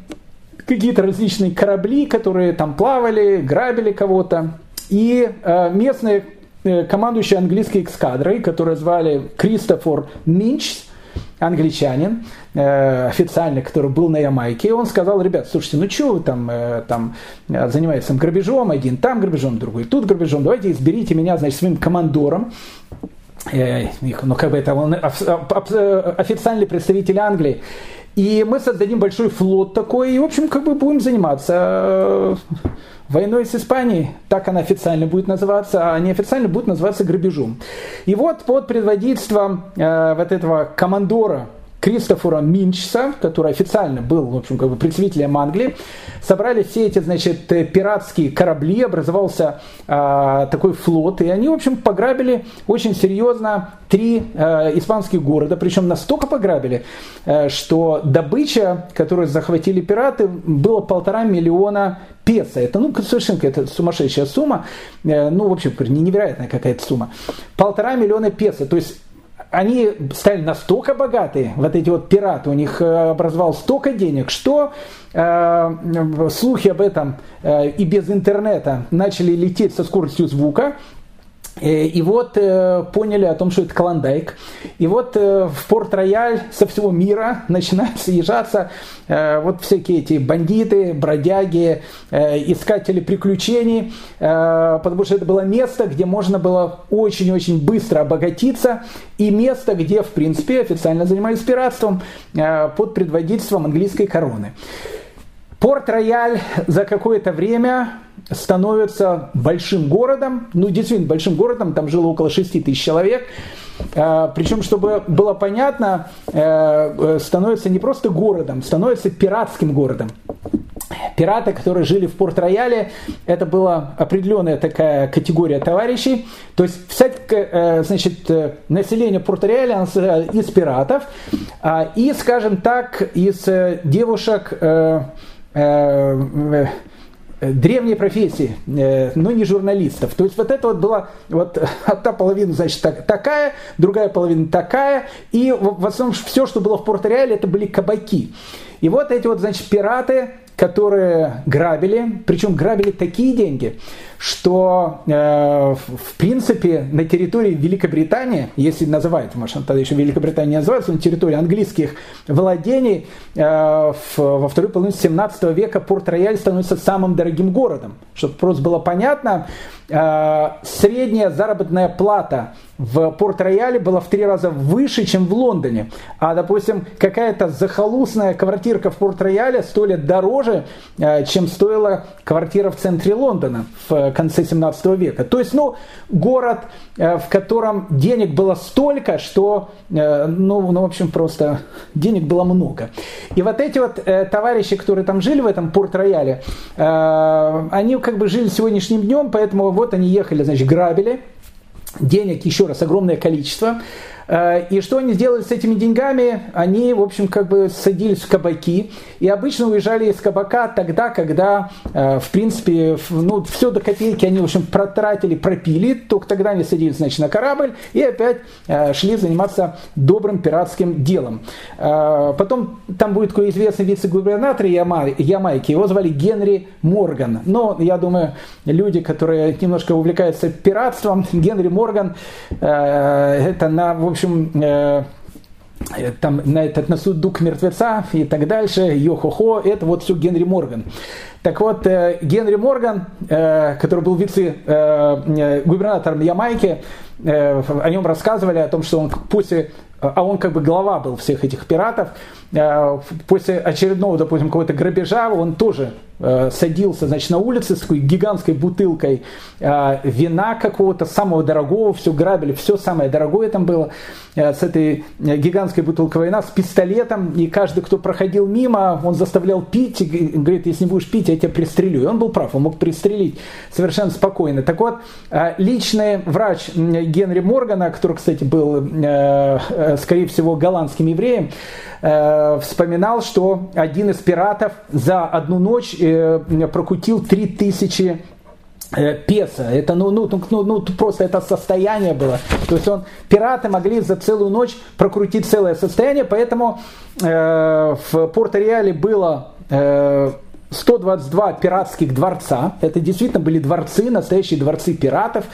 какие-то различные корабли, которые там плавали, грабили кого-то. И местные командующие английской эскадрой, которые звали Кристофор Минчс, англичанин, э, официальный, который был на Ямайке, он сказал, ребят, слушайте, ну что вы там, э, там э, занимаетесь грабежом, один там грабежом, другой тут грабежом, давайте изберите меня, значит, своим командором, э, ну как бы это он официальный представитель Англии, и мы создадим большой флот такой, и, в общем, как бы будем заниматься э, войной с Испанией, так она официально будет называться, а неофициально будет называться грабежом. И вот под предводительством э, вот этого командора Кристофора Минчса, который официально был, в общем, как бы представителем Англии, собрали все эти, значит, пиратские корабли, образовался э, такой флот, и они, в общем, пограбили очень серьезно три э, испанских города, причем настолько пограбили, э, что добыча, которую захватили пираты, было полтора миллиона песо. Это, ну, совершенно это сумасшедшая сумма, э, ну, в общем, невероятная какая-то сумма. Полтора миллиона песо, то есть они стали настолько богатые, вот эти вот пираты, у них э, образовалось столько денег, что э, слухи об этом э, и без интернета начали лететь со скоростью звука. Э, и вот э, поняли о том, что это Клондайк. И вот э, в Порт-Рояль со всего мира (laughs) начинают съезжаться э, вот всякие эти бандиты, бродяги, э, искатели приключений, э, потому что это было место, где можно было очень-очень быстро обогатиться, и место, где, в принципе, официально занимались пиратством э, под предводительством английской короны. Порт-Рояль за какое-то время становится большим городом, ну действительно большим городом, там жило около 6 тысяч человек, а, причем, чтобы было понятно, э, э, становится не просто городом, становится пиратским городом. Пираты, которые жили в Порт-Рояле, это была определенная такая категория товарищей. То есть, вся, э, значит, население Порт-Рояля из пиратов а, и, скажем так, из девушек древней профессии, э, но не журналистов. То есть вот это вот была вот (laughs) та половина, значит, так, такая, другая половина такая, и в основном все, что было в Порто-Реале, это были кабаки. И вот эти вот, значит, пираты, которые грабили, причем грабили такие деньги, что э, в принципе на территории Великобритании, если называют, может тогда еще Великобритания не называется, на территории английских владений э, в, во второй половине 17 века Порт-Рояль становится самым дорогим городом. Чтобы просто было понятно, э, средняя заработная плата в Порт-Рояле была в три раза выше, чем в Лондоне. А, допустим, какая-то захолустная квартирка в Порт-Рояле стоит дороже, э, чем стоила квартира в центре Лондона в конце 17 века. То есть, ну, город, э, в котором денег было столько, что, э, ну, ну в общем, просто денег было много. И вот эти вот товарищи, которые там жили в этом Порт-Рояле, они как бы жили сегодняшним днем, поэтому вот они ехали, значит, грабили, денег еще раз огромное количество. Э, и что они сделали с этими деньгами? Они, в общем, как бы садились в кабаки и обычно уезжали из кабака тогда, когда, э, в принципе, ну, все до копейки они, в общем, протратили, пропили, только тогда они садились, значит, на корабль и опять э, шли заниматься добрым пиратским делом. Потом там будет такой известный вице-губернатор Ямайки, его звали Генри Морган. Но, я думаю, люди, которые немножко увлекаются пиратством, Генри Морган, это на, в общем, общем, э, там на этот на сундук мертвеца и так дальше, йо-хо-хо, это вот все Генри Морган. Так вот, э, Генри Морган, э, который был вице-губернатором Ямайки, о нем рассказывали, о том, что он после а он как бы глава был всех этих пиратов, после очередного, допустим, какого-то грабежа, он тоже Э, садился, значит, на улице с такой гигантской бутылкой э, вина какого-то, самого дорогого, все грабили, все самое дорогое там было, э, с этой гигантской бутылкой вина, с пистолетом, и каждый, кто проходил мимо, он заставлял пить, и говорит, если не будешь пить, я тебя пристрелю. И он был прав, он мог пристрелить совершенно спокойно. Так вот, личный врач Генри Моргана, который, кстати, был, скорее всего, голландским евреем, вспоминал, что один из пиратов за одну ночь э, прокутил 3000 э, песо. Это ну, ну, ну, ну, просто это состояние было. То есть он, пираты могли за целую ночь прокрутить целое состояние, поэтому э, в Порто-Реале было э, 122 пиратских дворца. Это действительно были дворцы, настоящие дворцы пиратов.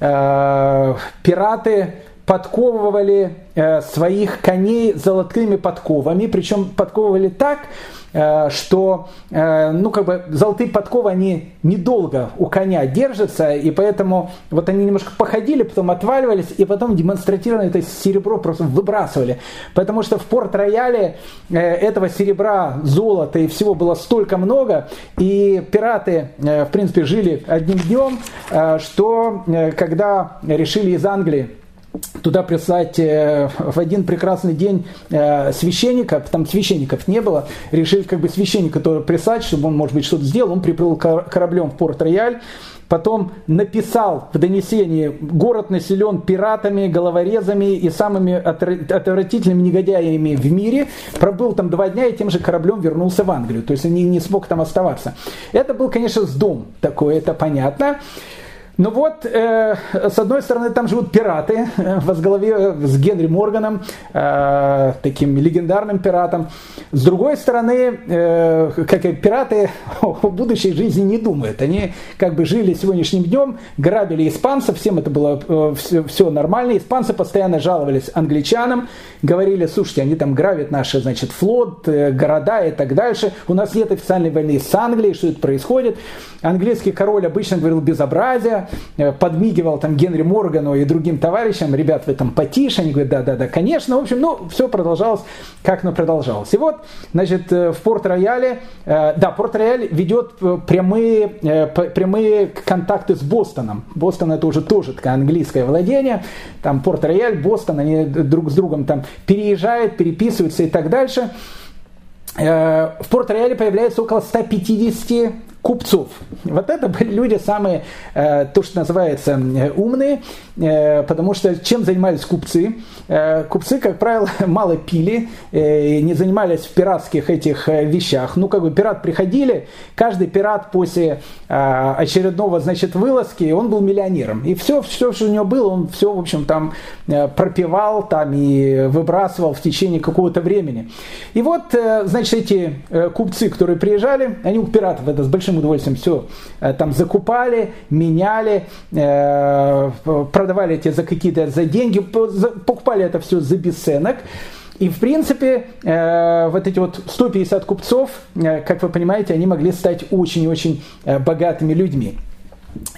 Э, пираты подковывали э, своих коней золотыми подковами, причем подковывали так, Э, что э, ну, как бы золотые подковы, они недолго у коня держатся, и поэтому вот они немножко походили, потом отваливались, и потом демонстративно это серебро просто выбрасывали. Потому что в Порт-Рояле э, этого серебра, золота и всего было столько много, и пираты, в принципе, жили одним днем, что когда решили из Англии туда прислать э, в один прекрасный день э, священника, там священников не было, решили как бы священника тоже прислать, чтобы он, может быть, что-то сделал, он приплыл кораблем в Порт-Рояль, потом написал в донесении, город населен пиратами, головорезами и самыми отвратительными негодяями в мире, пробыл там два дня и тем же кораблем вернулся в Англию, то есть не, не смог там оставаться. Это был, конечно, с дом такой, это понятно. Ну вот, э, с одной стороны, там живут пираты, э, возглаве с Генри Морганом, э, таким легендарным пиратом. С другой стороны, э, как и пираты (laughs) о будущей жизни не думают. Они как бы жили сегодняшним днем, грабили испанцев, всем это было э, все, все нормально. Испанцы постоянно жаловались англичанам, говорили, слушайте, они там грабят наши, значит, флот, э, города и так дальше. У нас нет официальной войны с Англией, что это происходит. Английский король обычно говорил безобразие, Э, подмигивал там Генри Моргану и другим товарищам, ребят, вы там потише, они говорят, да-да-да, конечно, в общем, ну, все продолжалось, как оно продолжалось. И вот, значит, э, в Порт-Рояле, э, да, Порт-Рояль ведет прямые, прямые контакты с Бостоном. Бостон это уже тоже такое английское владение, там Порт-Рояль, Бостон, они друг с другом там переезжают, переписываются и так дальше. В Порт-Рояле появляется около 150 купцов. Вот это были люди самые, э, то, что называется, э, умные, э, потому что чем занимались купцы? Купцы, как правило, (laughs) мало пили, не занимались в пиратских этих вещах. Ну, как бы пират приходили, каждый пират после очередного, значит, вылазки, он был миллионером. И все, все, что у него было, он все, в общем, там пропивал там и выбрасывал в течение какого-то времени. И вот, значит, эти купцы, которые приезжали, они у пиратов это с большим большим удовольствием все э, там закупали, меняли, э, продавали эти за какие-то за деньги, покупали это все за бесценок. И, в принципе, э, вот эти вот 150 купцов, как вы понимаете, они могли стать очень-очень богатыми людьми.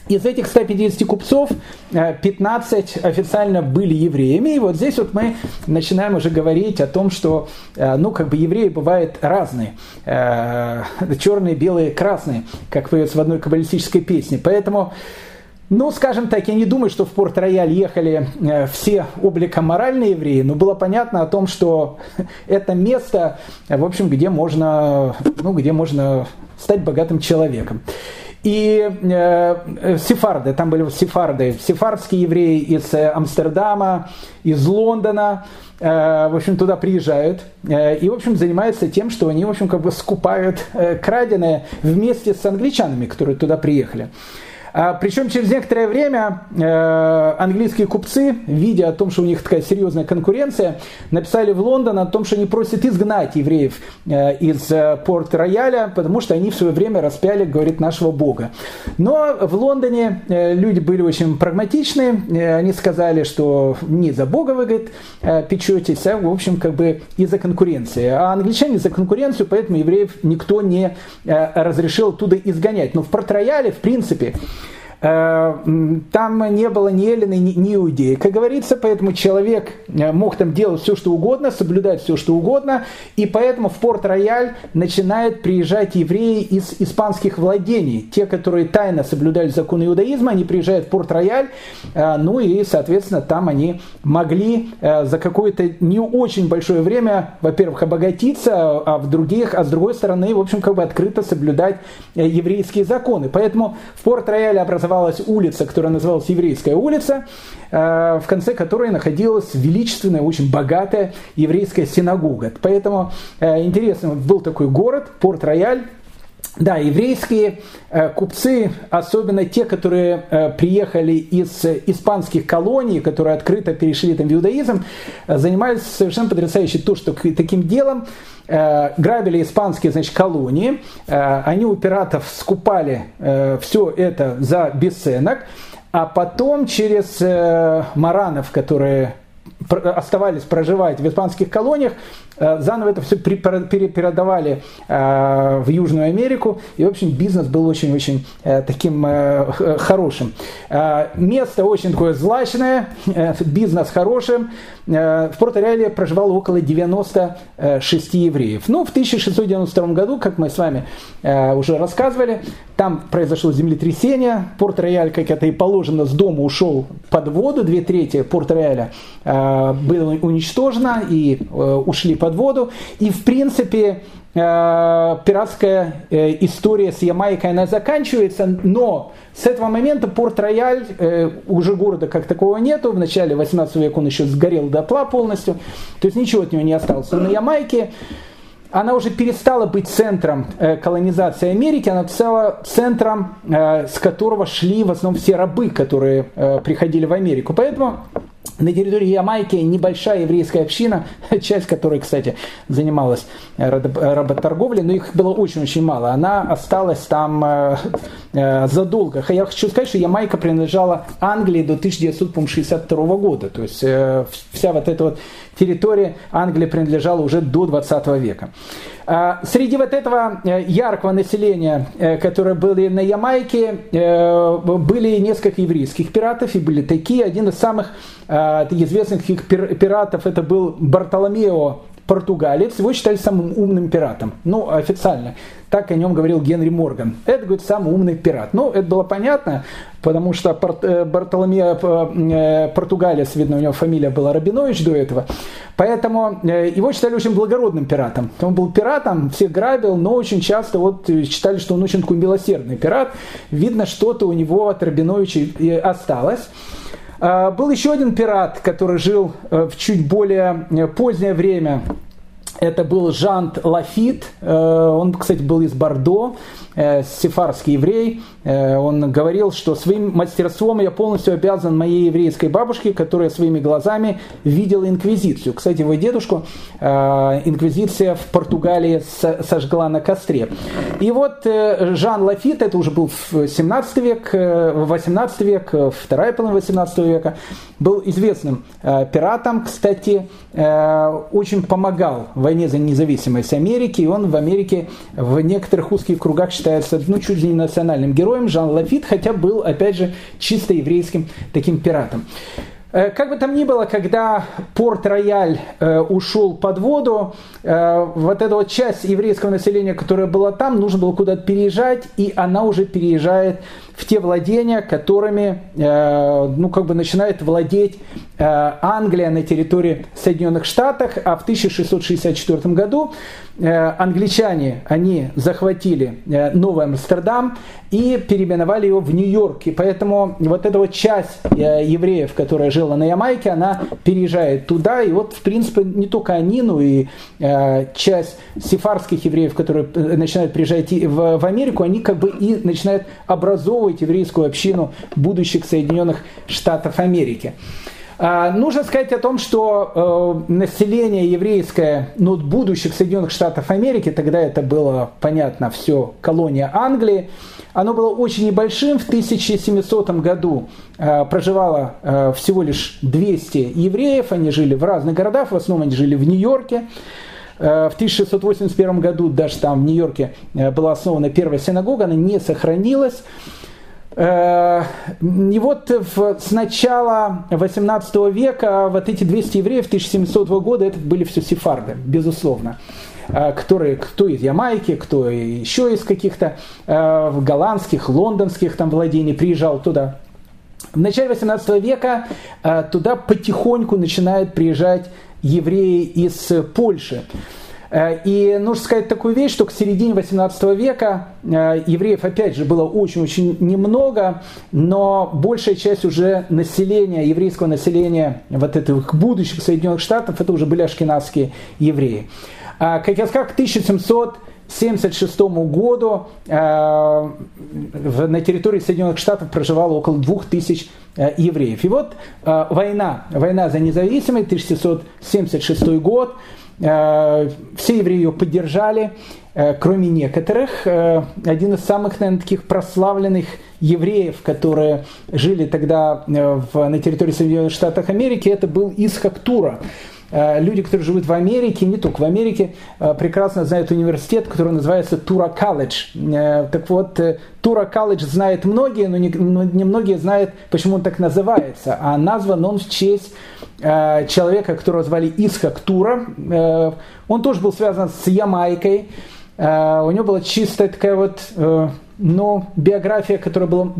Из этих 150 купцов 15 э, официально были евреями. И вот здесь вот мы начинаем уже говорить о том, что э, ну, как бы евреи бывают разные. Э, (laughs) черные, белые, красные, как поется в одной каббалистической песне. Поэтому ну, скажем так, я не думаю, что в Порт-Рояль ехали все обликоморальные евреи, но было понятно о том, что (laughs) это место, в общем, где можно, ну, где можно стать богатым человеком. И э, сефарды, там были сефарды, сефардские евреи из э, Амстердама, из Лондона, э, в общем, туда приезжают э, и, в общем, занимаются тем, что они, в общем, как бы скупают э, краденое вместе с англичанами, которые туда приехали. А, причем через некоторое время э, английские купцы, видя о том, что у них такая серьезная конкуренция, написали в Лондон о том, что они просят изгнать евреев э, из э, Порт-Рояля, потому что они в свое время распяли, говорит, нашего Бога. Но в Лондоне люди были очень прагматичны, они сказали, что не за Бога вы, говорит, печетесь, а в общем как бы из-за конкуренции. А англичане за конкуренцию, поэтому евреев никто не разрешил оттуда изгонять. Но в Порт-Рояле, в принципе, там не было ни Эллины, ни Иудеи. Как говорится, поэтому человек э, мог там делать все, что угодно, соблюдать все, что угодно, и поэтому в Порт-Рояль начинают приезжать евреи из испанских владений. Те, которые тайно соблюдали закон иудаизма, они приезжают в Порт-Рояль, э, ну и, соответственно, там они могли за какое-то не очень большое время, во-первых, обогатиться, а в других, а с другой стороны, в общем, как бы открыто соблюдать еврейские законы. Поэтому в Порт-Рояле образовались образовалась улица, которая называлась Еврейская улица, э, в конце которой находилась величественная, очень богатая еврейская синагога. Поэтому э, интересно, был такой город, Порт-Рояль, да, еврейские э, купцы, особенно те, которые э, приехали из э, испанских колоний, которые открыто перешли там в иудаизм, занимались совершенно потрясающе. То, что таким делом грабили испанские значит, колонии, они у пиратов скупали все это за бесценок, а потом через маранов, которые оставались проживать в испанских колониях, заново это все перепередавали в Южную Америку, и, в общем, бизнес был очень-очень таким хорошим. Место очень такое злачное, бизнес хорошим. В Порто-Реале проживало около 96 евреев. Ну, в 1692 году, как мы с вами уже рассказывали, там произошло землетрясение, Порт-Рояль, как это и положено, с дома ушел под воду, две трети Порт-Рояля э, было уничтожено и э, ушли под воду. И, в принципе, э, пиратская э, история с Ямайкой, она заканчивается, но с этого момента Порт-Рояль, э, уже города как такого нету, в начале 18 века он еще сгорел дотла полностью, то есть ничего от него не осталось. На Ямайке она уже перестала быть центром колонизации Америки, она стала центром, с которого шли в основном все рабы, которые приходили в Америку. Поэтому на территории Ямайки небольшая еврейская община, (laughs) часть которой, кстати, занималась работорговлей, но их было очень-очень мало. Она осталась там задолго. Я хочу сказать, что Ямайка принадлежала Англии до 1962 года. То есть вся вот эта вот территория Англии принадлежала уже до 20 века. А, среди вот этого э, яркого населения, э, которое было на Ямайке, э, были несколько еврейских пиратов, и были такие. Один из самых известных пиратов это был Бартоломео португалец, его считали самым умным пиратом. Ну, официально. Так о нем говорил Генри Морган. Это, говорит, самый умный пират. Ну, это было понятно, потому что э, Бартоломео э, португалец, видно, у него фамилия была Рабинович до этого. Поэтому э, его считали очень благородным пиратом. Он был пиратом, всех грабил, но очень часто вот считали, что он очень такой милосердный пират. Видно, что-то у него от Рабиновича осталось. А, был еще один пират, который жил э, в чуть более э, позднее время. Это был Жант Лафит. Э, он, кстати, был из Бордо. Э, сефарский еврей, он говорил, что своим мастерством я полностью обязан моей еврейской бабушке, которая своими глазами видела инквизицию. Кстати, его дедушку э, инквизиция в Португалии сожгла на костре. И вот Жан Лафит, это уже был в 17 век, 18 век, вторая половина 18 века, был известным пиратом, кстати, очень помогал в войне за независимость Америки, и он в Америке в некоторых узких кругах считается ну, чуть ли не национальным героем, Жан Лафит, хотя был, опять же, чисто еврейским таким пиратом. Э, как бы там ни было, когда Порт-Рояль э, ушел под воду, э, вот эта вот часть еврейского населения, которая была там, нужно было куда-то переезжать, и она уже переезжает в те владения, которыми ну, как бы начинает владеть Англия на территории Соединенных Штатов, а в 1664 году э, англичане, они захватили Новый Амстердам и переименовали его в Нью-Йорк. И поэтому вот эта вот часть евреев, которая жила на Ямайке, она переезжает туда. И вот, в принципе, не только они, но и часть сефарских евреев, которые начинают приезжать в, Америку, они как бы и начинают образовывать еврейскую общину будущих Соединенных Штатов Америки. А, нужно сказать о том, что э, население еврейское ну, будущих Соединенных Штатов Америки, тогда это было, понятно, все колония Англии, оно было очень небольшим. В 1700 году э, проживало э, всего лишь 200 евреев, они жили в разных городах, в основном они жили в Нью-Йорке. В 1681 году даже там в Нью-Йорке была основана первая синагога, она не сохранилась. Э, и вот с начала 18 века вот эти 200 евреев 1700 года это были все сефарды, безусловно э, которые, кто из Ямайки, кто еще из каких-то э, голландских, лондонских там владений приезжал туда. В начале 18 века туда потихоньку начинают приезжать евреи из Польши. Э, и нужно сказать такую вещь, что к середине 18 века э, евреев, опять же, было очень-очень немного, но большая часть уже населения, еврейского населения вот этих будущих Соединенных Штатов, это уже были ашкенадские евреи. А, как я сказал, к 1776 году э, на территории Соединенных Штатов проживало около 2000 евреев. И вот война, война за независимость, 1776 год, Э, все евреи ее поддержали, э, кроме некоторых. Э, один из самых, наверное, таких прославленных евреев, которые жили тогда в, на территории Соединенных Штатов Америки, это был Исхак Тура. люди, которые живут в Америке, не только в Америке, прекрасно знают университет, который называется Тура Колледж. Так вот, Тура Колледж знает многие, но не, не многие знают, почему он так называется. А назван он в честь человека, которого звали Исхак Тура. Он тоже был связан с Ямайкой. У него была чистая такая вот но биография, которая была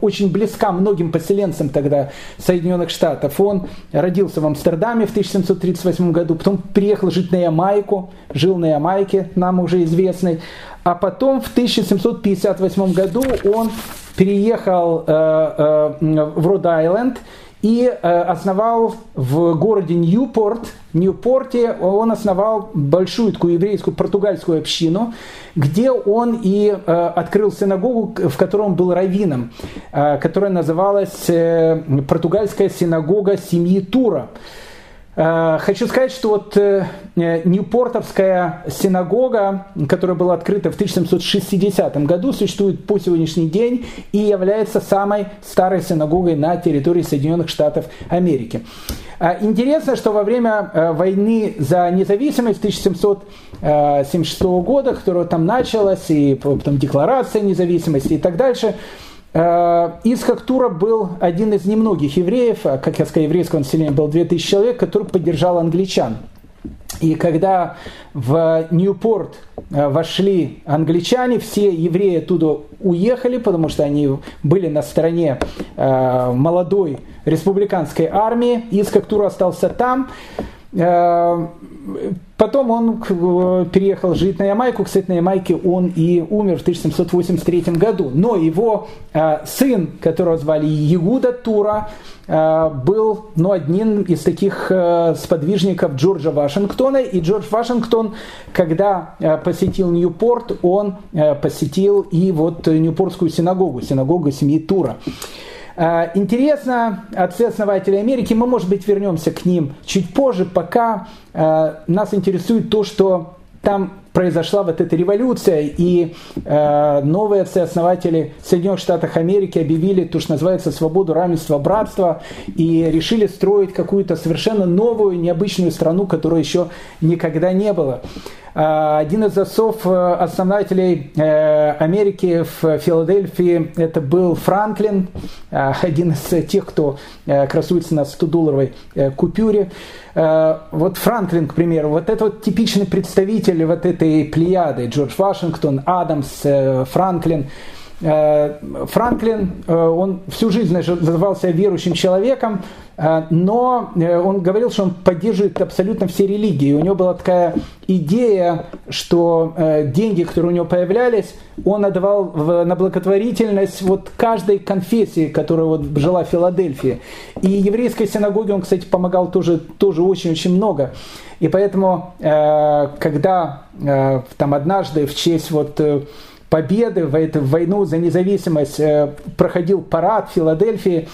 очень близка многим поселенцам тогда Соединенных Штатов. Он родился в Амстердаме в 1738 году, потом приехал жить на Ямайку, жил на Ямайке, нам уже известный, а потом в 1758 году он переехал э, э, в Род-Айленд и э, основал в городе Ньюпорт, Ньюпорте он основал большую такую еврейскую португальскую общину, где он и э, открыл синагогу, в которой он был раввином, э, которая называлась португальская синагога семьи Тура. Э, хочу сказать, что вот э, Ньюпортовская синагога, которая была открыта в 1760 году, существует по сегодняшний день и является самой старой синагогой на территории Соединенных Штатов Америки. Э, интересно, что во время войны за независимость 1776 года, которая там началась, и потом декларация независимости и так дальше, Э, Исхак Тура был один из немногих евреев, а, как я сказал, еврейского населения было 2000 человек, который поддержал англичан. И когда в Ньюпорт э, вошли англичане, все евреи оттуда уехали, потому что они были на стороне э, молодой республиканской армии. Искак Тура остался там. Потом он э, переехал жить на Ямайку. Кстати, на Ямайке он и умер в 1783 году. Но его э, сын, которого звали Ягуда Тура, э, был ну, одним из таких сподвижников Джорджа Вашингтона. И Джордж Вашингтон, когда посетил Ньюпорт, он посетил и вот Ньюпортскую синагогу, синагогу семьи Тура. А, интересно, отцы-основатели Америки, мы, может быть, вернемся к ним чуть позже, пока а, нас интересует то, что там произошла вот эта революция, и э, новые отцы-основатели Соединенных Штатов Америки объявили то, что называется свободу, равенство, братство, и решили строить какую-то совершенно новую, необычную страну, которой еще никогда не было. Э, один из отцов э, основателей э, Америки в Филадельфии это был Франклин, один из тех, кто красуется на 100-долларовой купюре. Вот Франклин, к примеру, вот это вот типичный представитель вот этой плеяды. Джордж Вашингтон, Адамс, Франклин – Э, Франклин, э, он всю жизнь назывался верующим человеком, э, но он говорил, что он поддерживает абсолютно все религии. У него была такая идея, что деньги, которые у него появлялись, он отдавал на благотворительность вот каждой конфессии, которая вот жила в Филадельфии. И еврейской синагоге он, кстати, помогал тоже, тоже очень-очень много. И поэтому, когда там однажды в честь вот победы в эту войну за независимость э, проходил парад в Филадельфии,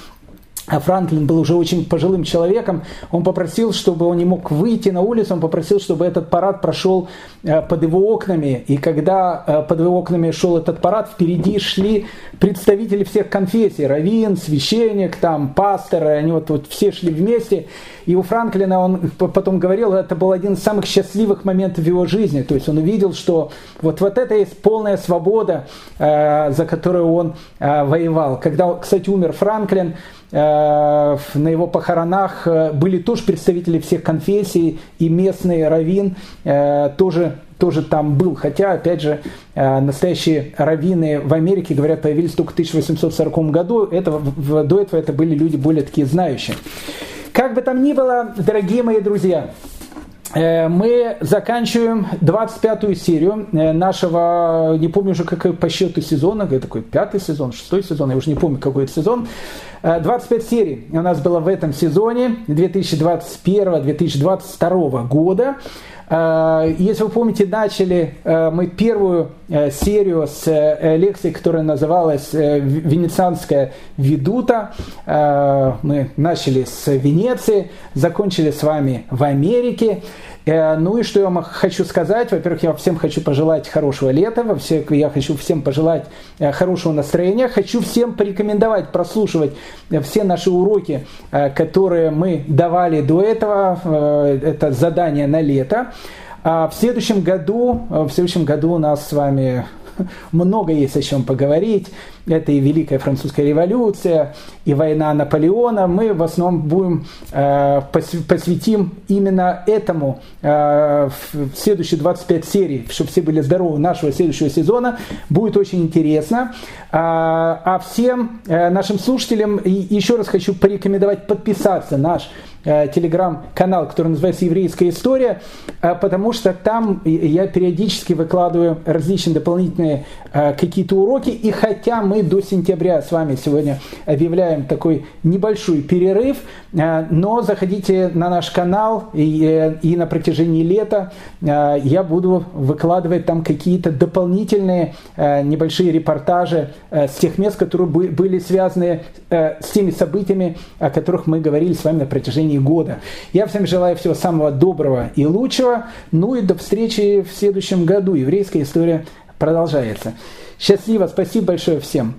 Франклин был уже очень пожилым человеком, он попросил, чтобы он не мог выйти на улицу, он попросил, чтобы этот парад прошел э, под его окнами. И когда э, под его окнами шел этот парад, впереди шли представители всех конфессий, раввин, священник, там, пасторы, они вот, вот все шли вместе. И у Франклина он потом говорил, это был один из самых счастливых моментов в его жизни. То есть он увидел, что вот, вот это есть полная свобода, э, за которую он воевал. Когда, кстати, умер Франклин, на его похоронах э, были тоже представители всех конфессий, и местный раввин э, тоже тоже там был. Хотя, опять же, настоящие раввины в Америке, говорят, появились только в 1840 году. Это, до этого это были люди более такие знающие. Как бы там ни было, дорогие мои друзья, мы заканчиваем 25-ю серию нашего, не помню уже как по счету сезона, это такой пятый сезон, шестой сезон, я уже не помню какой это сезон, 25 э, серий у нас было в этом сезоне 2021-2022 года. Э, если вы помните, начали э, мы первую серию с лекции, которая называлась «Венецианская ведута». Мы начали с Венеции, закончили с вами в Америке. Ну и что я вам хочу сказать? Во-первых, я всем хочу пожелать хорошего лета, я хочу всем пожелать хорошего настроения, хочу всем порекомендовать прослушивать все наши уроки, которые мы давали до этого, это задание на лето. А в следующем году, в следующем году у нас с вами (laughs) много есть о чем поговорить. Это и Великая Французская революция, и война Наполеона. Мы в основном будем э, посвятим именно этому э, в следующие 25 серий, чтобы все были здоровы нашего следующего сезона. Будет очень интересно. А, а всем э, нашим слушателям еще раз хочу порекомендовать подписаться на наш Э, телеграм-канал, который называется «Еврейская история», э, потому что там я периодически выкладываю различные дополнительные э, какие-то уроки, и хотя мы до сентября с вами сегодня объявляем такой небольшой перерыв, но заходите на наш канал, и, и на протяжении лета я буду выкладывать там какие-то дополнительные небольшие репортажи с тех мест, которые были связаны с теми событиями, о которых мы говорили с вами на протяжении течение года. Я всем желаю всего самого доброго и лучшего. Ну и до встречи в следующем году. Еврейская история продолжается. Счастливо, спасибо большое всем.